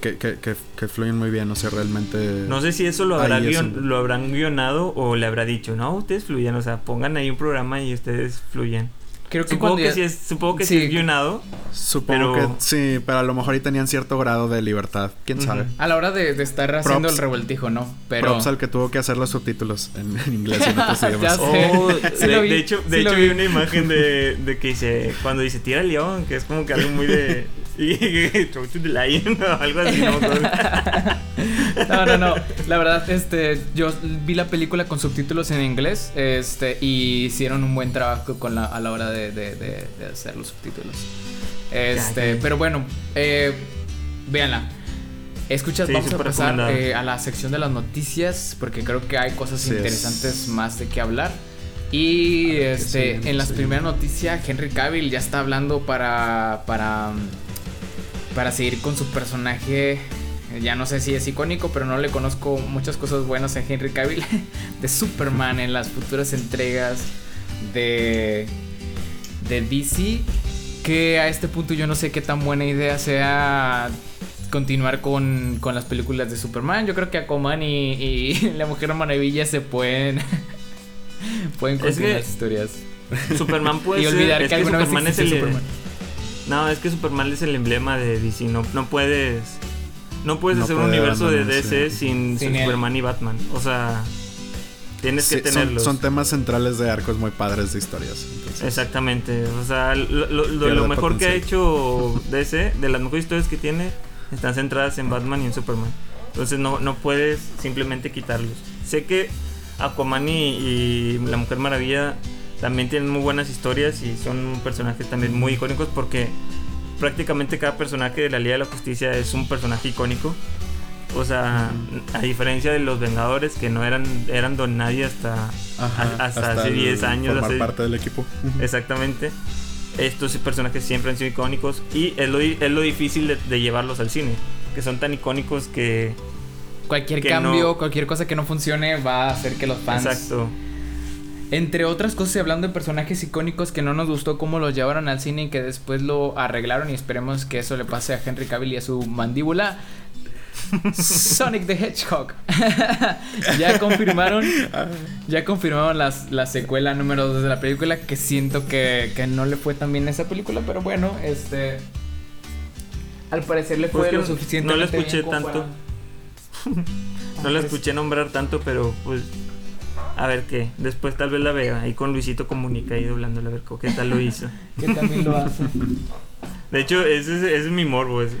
S3: que, que, que, que fluyen muy bien, o sea, realmente...
S1: No sé si eso lo, habrá
S3: es un-
S1: lo habrán guionado o le habrá dicho, no, ustedes fluyan, o sea, pongan ahí un programa y ustedes fluyan.
S2: Creo que
S1: Supongo que,
S2: ya-
S1: sí es, supongo que
S2: Sí.
S1: sí es guionado.
S3: Supongo
S1: pero-
S3: que sí, pero a lo mejor ahí tenían cierto grado de libertad, quién sabe.
S2: A la hora de, de estar haciendo el revoltijo, ¿no? Pero.
S3: Props al que tuvo que hacer los subtítulos en, en inglés y en otros
S2: Ya
S3: idiomas.
S2: sé.
S1: Oh,
S2: Sí
S1: de,
S2: lo vi,
S1: de hecho, de hecho
S2: vi.
S1: vi una imagen de, de que dice, cuando dice tira al león, que es como que algo muy de... y- to the lion o algo así, no.
S2: No, no, no. La verdad, este, yo vi la película con subtítulos en inglés, este, y hicieron un buen trabajo con la, a la hora de, de- de- de hacer los subtítulos. Este, pero bueno, eh, véanla. Escuchas,
S1: Sí,
S2: vamos a pasar eh, a la sección de las noticias, porque creo que hay cosas
S3: Sí, es-
S2: interesantes más de qué hablar. Y este,
S3: sí,
S2: en las primeras noticias, Henry Cavill ya está hablando para, para, para seguir con su personaje. Ya no sé si es icónico, pero no le conozco muchas cosas buenas en Henry Cavill de Superman en las futuras entregas de, de DC. Que a este punto yo no sé qué tan buena idea sea continuar con, con las películas de Superman. Yo creo que Aquaman y, y la Mujer Maravilla se pueden, pueden
S1: Es
S2: continuar
S1: que-
S2: las historias.
S1: Superman puede
S2: y
S1: ser...
S2: olvidar
S1: es
S2: que alguna vez
S1: Superman es el...
S2: Superman.
S1: No, es que Superman es el emblema de DC. No, no puedes. No puedes
S3: No
S1: hacer un universo de. DC sin,
S2: Sin él.
S1: Superman y Batman. O sea, tienes
S3: Sí,
S1: que
S3: son,
S1: tenerlos.
S3: son temas centrales de arcos muy padres de historias. entonces.
S1: Exactamente. O sea, lo, lo- lo-
S3: Pierde
S1: lo mejor que ha hecho DC, de las mejores historias que tiene, están centradas en Batman y en Superman. Entonces no, no puedes simplemente quitarlos. Sé que Aquaman y, y la Mujer Maravilla también tienen muy buenas historias y son personajes también muy icónicos porque prácticamente cada personaje de la Liga de la Justicia es un personaje icónico. O sea, a diferencia de los Vengadores que no eran eran don nadie hasta,
S3: Ajá,
S1: a- hasta, hace
S3: el
S1: 10 años.
S3: Formar
S1: hace-
S3: parte del equipo.
S1: Exactamente. Estos personajes siempre han sido icónicos y es lo, es lo difícil de, de llevarlos al cine. Que son tan icónicos que...
S2: Cualquier
S1: que
S2: cambio,
S1: no-
S2: cualquier cosa que no funcione va a hacer que los fans.
S1: Exacto.
S2: Entre otras cosas, y hablando de personajes icónicos que no nos gustó cómo los llevaron al cine y que después lo arreglaron y esperemos que eso le pase a Henry Cavill y a su mandíbula. Sonic the Hedgehog. ya confirmaron. Ya confirmaron las, la secuela número 2 de la película. Que siento que, que no le fue tan bien a esa película. Pero bueno, este. Al parecer le fue lo
S1: no
S2: suficiente.
S1: lo escuché tanto. No lo escuché nombrar tanto, pero pues... A ver qué. Después tal vez la vea. Ahí con Luisito Comunica ahí doblándola a ver qué tal lo hizo.
S2: Que también lo hace.
S1: De hecho, ese es, ese es mi morbo. ese.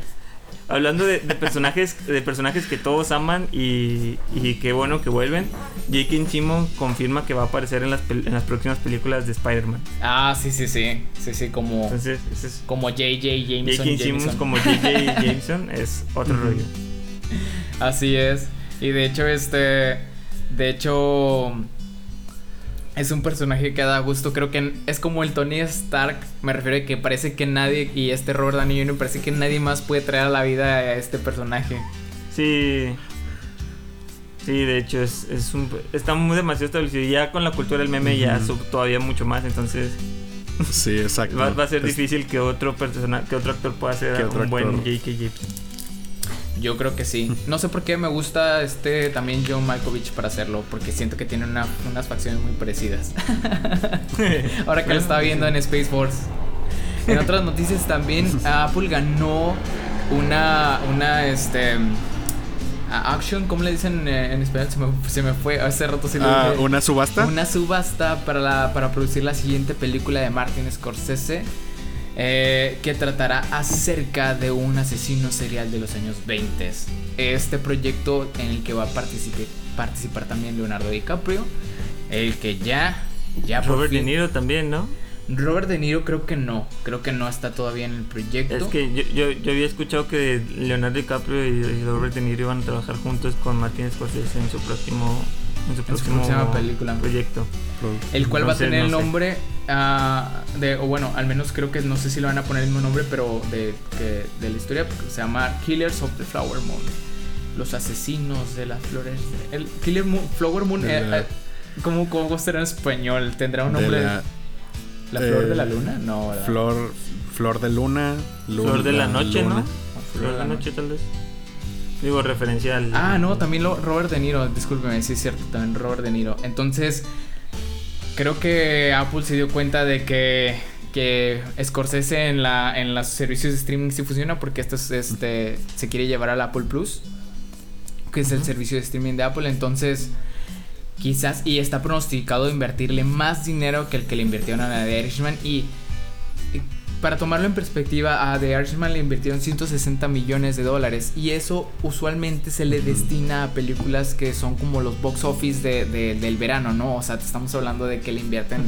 S1: Hablando de, de personajes de personajes que todos aman y, y qué bueno que vuelven, J.K. Simmons confirma que va a aparecer en las, pel- en las próximas películas de Spider-Man.
S2: Ah, sí, sí, sí. Sí, sí, como.
S1: Entonces, es
S2: Como JJ Jameson.
S1: J.K. Simmons como J.J. Jameson es otro rollo.
S2: Así es. Y de hecho, este. De hecho. Es un personaje que da gusto. Creo que es como el Tony Stark. Me refiero a que parece que nadie. Y este Robert Downey Jr. parece que nadie más puede traer a la vida a este personaje.
S1: Sí. Sí, de hecho es, es un está muy demasiado establecido. Ya con la cultura del meme ya sub- todavía mucho más, entonces
S3: Sí, exacto.
S1: va, va a ser
S3: Es-
S1: difícil que otro persona, que otro actor pueda ser
S3: Que
S1: un
S3: otro
S1: buen. J.K. Jameson.
S2: Yo creo que sí. No sé por qué me gusta este también John Malkovich para hacerlo. Porque siento que tiene una- unas facciones muy parecidas. Ahora que lo estaba viendo en Space Force. En otras noticias también Apple ganó una una este action, ¿cómo le dicen eh, en español? Se me, se me fue hace rato lo
S3: Ah. ¿Una subasta?
S2: Una subasta para la para producir la siguiente película de Martin Scorsese. Eh, que tratará acerca de un asesino serial de los años 20. Este proyecto en el que va a participar, participar también Leonardo DiCaprio, el que ya, ya
S1: Robert De Niro también, ¿no?
S2: Robert De Niro creo que no, creo que no está todavía en el proyecto.
S1: Es que yo, yo, yo había escuchado que Leonardo DiCaprio y, y Robert De Niro iban a trabajar juntos con Martin Scorsese en su próximo en su
S2: En su próxima película.
S1: proyecto.
S2: el cual va a tener el
S1: no
S2: nombre ah, de, o bueno, al menos creo que no sé si le van a poner el mismo nombre, pero de, que- de la historia, porque se llama Killers of the Flower Moon. Los asesinos de las flores. El Killer Moon, Flower Moon, eh,
S3: la-
S2: eh, ¿cómo, ¿cómo será en español? Tendrá un
S3: de
S2: nombre.
S3: la,
S2: ¿La flor de la
S3: Eh,
S2: luna? No, ¿verdad?
S3: Flor, flor de luna, luna
S1: Flor de la noche,
S3: luna.
S1: ¿no? Flor de la noche, tal vez. Digo, referencia al.
S2: Ah, no, también lo, Robert De Niro, discúlpeme, sí es cierto, también Robert De Niro. Entonces, creo que Apple se dio cuenta de que, que Scorsese en, la, en los servicios de streaming sí funciona porque esto es, este, se quiere llevar al Apple Plus, que es el servicio de streaming de Apple. Entonces, quizás, y está pronosticado invertirle más dinero que el que le invirtieron a la de Irishman. Y para tomarlo en perspectiva, a The Irishman le invirtieron 160 millones de dólares. Y eso usualmente se le destina a películas que son como los box office de- de- del verano, ¿no? O sea, te estamos hablando de que le invierten.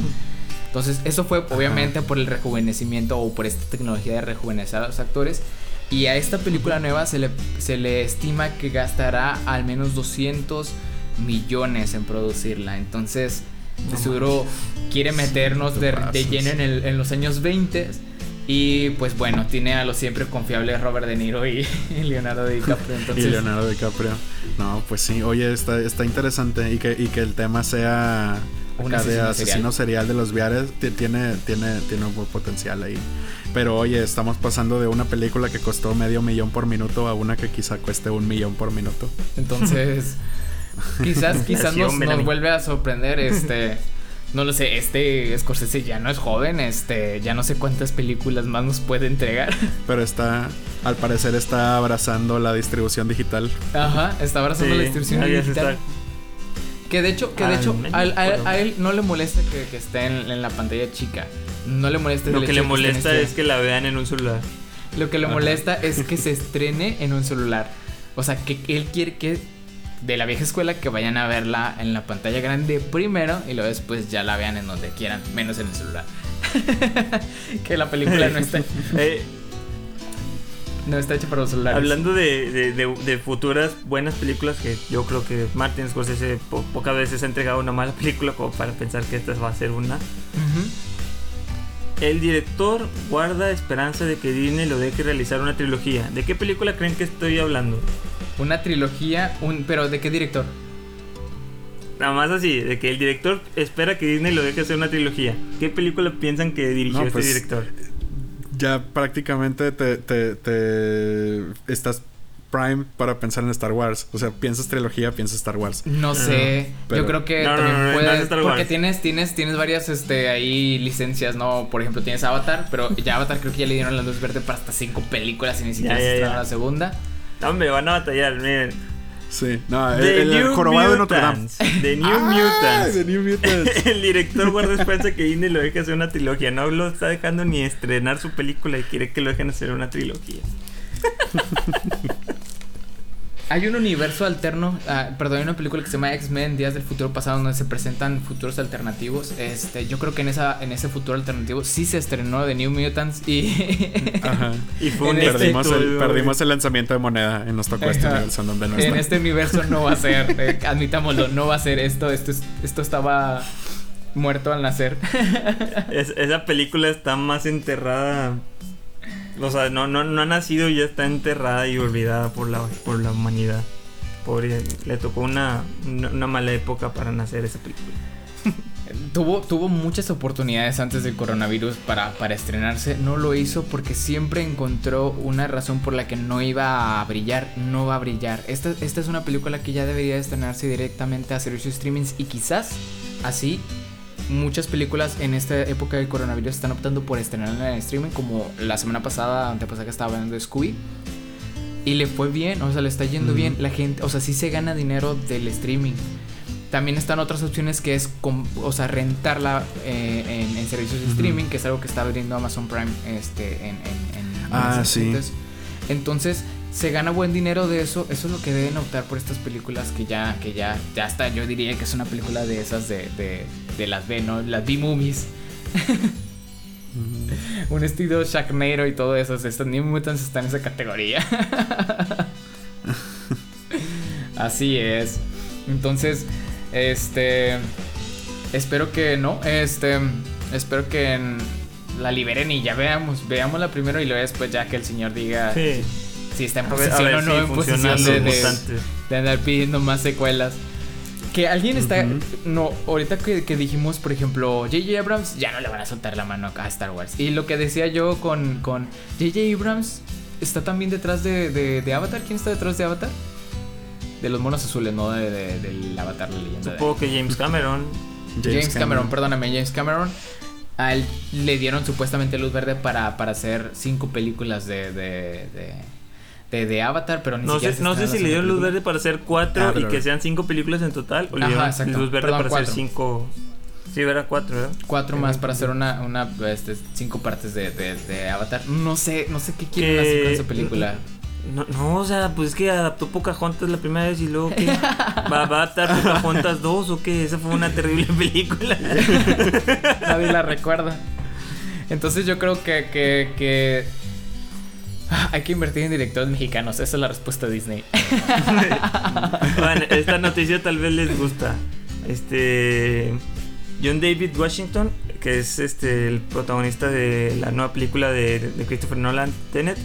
S2: Entonces, eso fue obviamente por el rejuvenecimiento o por esta tecnología de rejuvenecer a los actores. Y a esta película nueva se le, se le estima que gastará al menos 200 millones en producirla. Entonces, de seguro quiere meternos de, de lleno en, el- en los años 20. Y pues bueno, tiene a los siempre confiables Robert De Niro y, y Leonardo DiCaprio. Entonces,
S3: Y Leonardo DiCaprio. No, pues sí. Oye, está, está interesante. Y que, y que el tema sea
S2: Un
S3: acá de
S2: asesino
S3: serial de los viares. ti- Tiene, tiene, tiene un buen potencial ahí. Pero oye, estamos pasando de una película que costó medio millón por minuto a una que quizá cueste un millón por minuto.
S2: Entonces, quizás, quizás nos, nos vuelve a sorprender. Este, no lo sé, este Scorsese ya no es joven, este, ya no sé cuántas películas más nos puede entregar.
S3: Pero está, al parecer, está abrazando la distribución digital.
S2: Ajá, está abrazando la distribución digital.
S1: está-
S2: Que de hecho, que de hecho,
S1: menos,
S2: a, él- a él-
S1: pero-
S2: a él no le molesta que, que esté en, en la pantalla chica. No le molesta el
S1: Lo que le molesta
S2: este-
S1: es que la vean en un celular.
S2: Lo que le
S1: Ajá.
S2: molesta es que se estrene en un celular. O sea, que él quiere que de la vieja escuela que vayan a verla en la pantalla grande primero y luego después ya la vean en donde quieran, menos en el celular. que la película no está,
S1: Eh,
S2: no está hecha para los celulares.
S1: hablando de, de- de- de futuras buenas películas, que yo creo que Martin Scorsese po- pocas veces ha entregado una mala película como para pensar que esta va a ser una. El director guarda esperanza de que Disney lo deje realizar una trilogía. ¿De qué película creen que estoy hablando?
S2: Una trilogía, un, pero ¿de qué director?
S1: Nada más así, de que el director espera que Disney lo deje hacer una trilogía. ¿Qué película piensan que dirigió
S3: No,
S1: este
S3: pues,
S1: director?
S3: Ya prácticamente te, te, te estás prime para pensar en Star Wars. O sea, piensas trilogía, piensas Star Wars.
S2: No sé,
S3: pero-
S2: yo creo que
S1: No,
S2: también
S1: no, no,
S2: puede,
S1: no es Star
S2: porque
S1: Wars.
S2: tienes, tienes, tienes varias, este, ahí licencias, ¿no? Por ejemplo, tienes Avatar, pero ya Avatar creo que ya le dieron la luz verde para hasta cinco películas y ni siquiera se la segunda.
S1: No, Hombre, van a batallar, miren.
S3: Sí. No, el, el
S1: New
S3: jorobado de Notre Dame.
S1: Mutants. The New
S3: Ah,
S1: Mutants.
S3: The New Mutants.
S1: El director guarda esperanza que Disney lo deje hacer una trilogía. No lo está dejando ni estrenar su película y quiere que lo dejen hacer una trilogía.
S2: Hay un universo alterno, ah, perdón, hay una película que se llama X-Men Días del Futuro Pasado donde se presentan futuros alternativos. Este, yo creo que en esa en ese futuro alternativo sí se estrenó The New Mutants y
S3: Ajá.
S1: Y fue
S2: En
S1: un
S2: este-
S3: Perdimos el,
S1: éxito,
S3: perdimos el lanzamiento de moneda y nos tocó este universo en donde no
S2: en
S3: está.
S2: este universo no va a ser, eh, admitámoslo, no va a ser esto, esto es- esto estaba muerto al nacer.
S1: Es- esa película está más enterrada. O sea, no, no, no ha nacido y ya está enterrada y olvidada por la, por la humanidad. Pobre, le tocó una, una, mala época para nacer esa película.
S2: Tuvo, tuvo muchas oportunidades antes del coronavirus para, para estrenarse. No lo hizo porque siempre encontró una razón por la que no iba a brillar. No va a brillar. Esta, esta es una película que ya debería estrenarse directamente a servicios streamings y quizás así muchas películas en esta época del coronavirus están optando por estrenarla en streaming como la semana pasada, antepasada que estaba hablando de Scooby. Y le fue bien, o sea, le está yendo bien. La gente, o sea, sí se gana dinero del streaming. También están otras opciones que es, o sea, rentarla eh, en, en servicios de streaming, que es algo que está abriendo Amazon Prime este, en, en, en-
S3: Ah, sí.
S2: Entonces, se gana buen dinero de eso. Eso es lo que deben optar por estas películas que ya, que ya, ya está. Yo diría que es una película de esas de, de, de las B, ¿no? Las B-movies. Un estilo Sharknado y todo eso. Estas New Mutants están en esa categoría. Así es. Entonces, este. Espero que no. Este. Espero que en- la liberen y ya veamos. Veámosla primero y luego después ya que el señor diga
S1: Sí.
S2: Si está en
S1: ver
S2: o no
S1: si
S2: en posesión de, de- de andar pidiendo más secuelas. Que alguien está. No, ahorita que, que dijimos, por ejemplo, J.J. Abrams, ya no le van a soltar la mano a Star Wars. Y lo que decía yo con con J.J. Abrams, está también detrás de, de, de Avatar. ¿Quién está detrás de Avatar? De los monos azules, no de, de- del Avatar, la leyenda. de-
S1: Supongo que James Cameron.
S2: James, Cameron, perdóname, James Cameron. A él le dieron supuestamente luz verde para, para hacer cinco películas de, de, de, de- de Avatar, pero ni
S1: No
S2: siquiera
S1: sé, no sé si le dieron luz verde para hacer cuatro
S3: Ah,
S1: y que sean cinco películas en total. O le dieron luz verde
S2: Perdón,
S1: para
S2: cuatro.
S1: hacer cinco. Sí, era cuatro, ¿verdad?
S2: Cuatro más para hacer una, una este, cinco partes de, de, de Avatar. No sé, no sé qué quieren hacer con esa película.
S1: No, no, o sea, pues es que adaptó Pocahontas la primera vez y luego que va, va a adaptar Pocahontas 2 o qué, esa fue una terrible película.
S2: Nadie la recuerda. Entonces yo creo que, que, que hay que invertir en directores mexicanos. Esa es la respuesta de Disney.
S1: bueno, esta noticia tal vez les gusta. Este John David Washington, que es este el protagonista de la nueva película de, de Christopher Nolan, Tenet,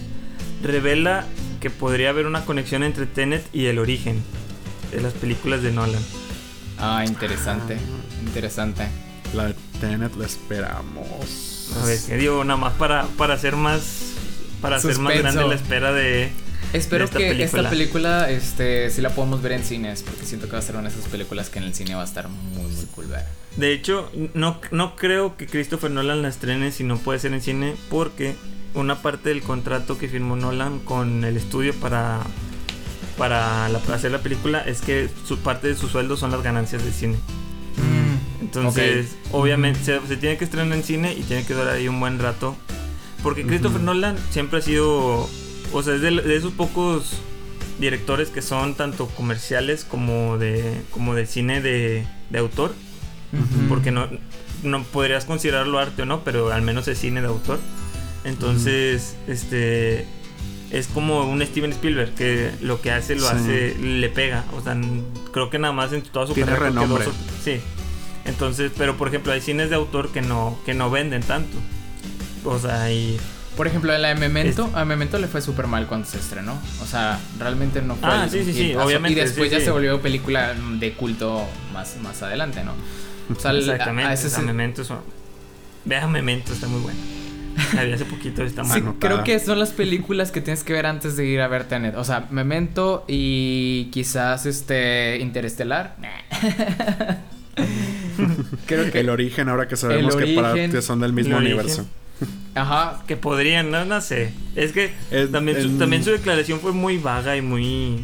S1: revela que podría haber una conexión entre Tenet y el origen de las películas de Nolan.
S2: Ah, interesante. Interesante.
S3: La de Tenet la esperamos.
S1: A ver, que digo, nada más para, para hacer más para hacer más grande la espera de
S2: Espero
S1: de esta
S2: que
S1: película.
S2: esta película este, sí la podamos ver en cines, porque siento que va a ser una de esas películas que en el cine va a estar muy, muy cool ver.
S1: De hecho, no, no creo que Christopher Nolan la estrene si no puede ser en cine, porque una parte del contrato que firmó Nolan con el estudio para, para la- hacer la película es que su parte de su sueldo son las ganancias del cine. Entonces, obviamente, se, se tiene que estrenar en cine y tiene que durar ahí un buen rato. Porque Christopher
S3: Ujú.
S1: Nolan siempre ha sido, o sea, es de, de esos pocos directores que son tanto comerciales como de, como de cine de, de autor
S2: Ujú.
S1: porque no, no podrías considerarlo arte o no, pero al menos es cine de autor. Entonces, este es como un Steven Spielberg que lo que hace lo
S3: Sí.
S1: hace le pega, o sea, creo que nada más en toda su
S3: Tiene
S1: carrera
S3: renombre.
S1: dos sí. Entonces, pero por ejemplo, hay cines de autor que no que no venden tanto. O sea, y
S2: Por ejemplo, en la de Memento, a Memento le fue súper mal cuando se estrenó. O sea, realmente no fue.
S1: Ah,
S2: el
S1: sí, sí, sí, obviamente,
S2: Y después
S1: sí,
S2: ya
S1: sí.
S2: se volvió película de culto más, más adelante, ¿no? O sea, el-
S1: exactamente,
S2: a ese se-
S1: Memento son- Vean Memento, está muy. La vi hace poquito, está
S2: Sí,
S1: muy
S3: Mano.
S2: creo que son las películas que tienes que ver antes de ir a ver Tenet. O sea, Memento y quizás este Interestelar. creo que
S3: El origen, ahora que sabemos que, para, son del mismo universo.
S2: Ajá,
S1: Que podrían, no, no sé. Es que
S3: Es-
S1: también, su,
S3: en-
S1: también su declaración fue muy vaga y muy.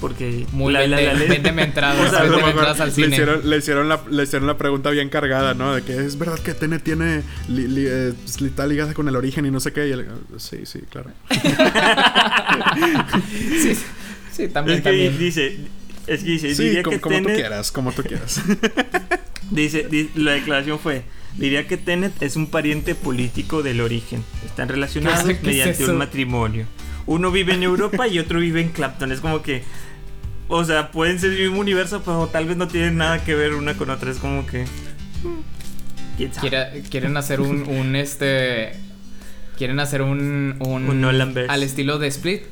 S1: Porque.
S2: muy
S1: la- la-
S2: vende-
S1: la ley-
S2: véndeme entradas,
S1: O sea,
S3: A lo
S2: véndeme
S3: mejor
S2: entradas al
S3: le,
S2: cine.
S3: hicieron, le, hicieron la, le hicieron la pregunta bien cargada, ¿no? De que es verdad que Tenet tiene li- li- eh, está ligada con el origen y no sé qué. Y sí, sí, claro.
S2: Sí, sí, también,
S1: es que
S2: también.
S1: dice. Es que dice,
S3: Sí,
S1: diría
S3: como,
S1: que
S3: como tú quieras, como tú quieras.
S1: Dice, di- la declaración fue, diría que Tenet es un pariente político del origen. Están relacionados
S2: ¿Qué es
S1: mediante un matrimonio. Uno vive en Europa y otro vive en Clapton. Es como que, o sea, pueden ser el mismo universo, pero tal vez no tienen nada que ver una con otra. Es como que...
S2: quieren hacer un, un este. Quieren hacer un. Un,
S1: Un Nolanverse.
S2: Al estilo de Split.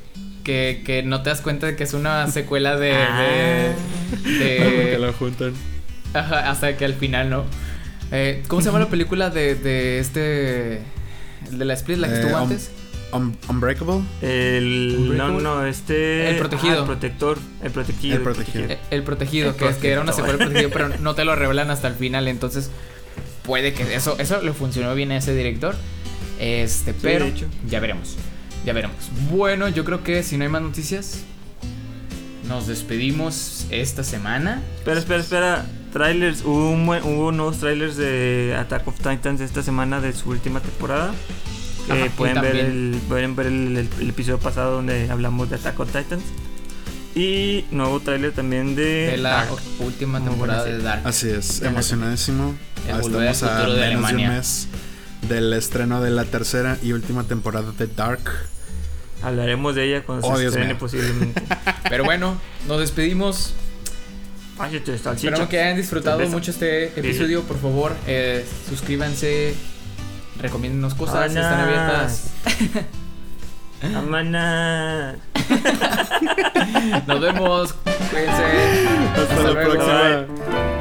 S2: Que, que no te das cuenta de que es una secuela de.
S1: Ah.
S2: de, de-
S3: lo juntan.
S2: ajá, hasta que al final, ¿no? Eh, ¿Cómo se llama la película de, de este. El de la Split, la que
S3: Eh,
S2: estuvo
S3: um,
S2: antes?
S3: Un- Unbreakable.
S1: El... No,
S2: Unbreakable.
S1: no, este...
S2: El protegido.
S1: ah, el protector. El protegido.
S3: El protegido.
S2: El protegido,
S1: El
S2: que, es que era una
S1: protector.
S2: secuela del protegido, pero no te lo revelan hasta el final. Entonces, puede que eso, eso le funcionó bien a ese director. Este, pero ya veremos. Ya veremos. Bueno, yo creo que si no hay más noticias, nos despedimos esta semana.
S1: Espera, espera, espera. Trailers. Hubo, un buen- hubo nuevos trailers de Attack of Titans esta semana de su última temporada. Que
S2: Ajá,
S1: pueden, ver el, pueden ver el, el- el episodio pasado donde hablamos de Attack of Titans. Y nuevo trailer también de,
S2: De la
S1: Dark.
S2: última temporada de Dark.
S3: Así es, emocionadísimo. Estamos a
S2: de
S3: menos de
S2: Alemania.
S3: un mes del estreno de la tercera y última temporada de Dark.
S1: Hablaremos de ella cuando
S3: Oh,
S1: se
S3: Dios
S1: estrene
S3: mío.
S1: posiblemente.
S2: Pero bueno, nos despedimos. Espero que hayan disfrutado
S1: Cerveza.
S2: mucho este episodio. Por favor, eh, suscríbanse. Recomiéndennos cosas, están abiertas.
S1: Amana.
S2: Nos vemos. Cuídense.
S3: Hasta,
S2: Hasta
S3: la
S2: luego.
S3: próxima.
S1: Bye.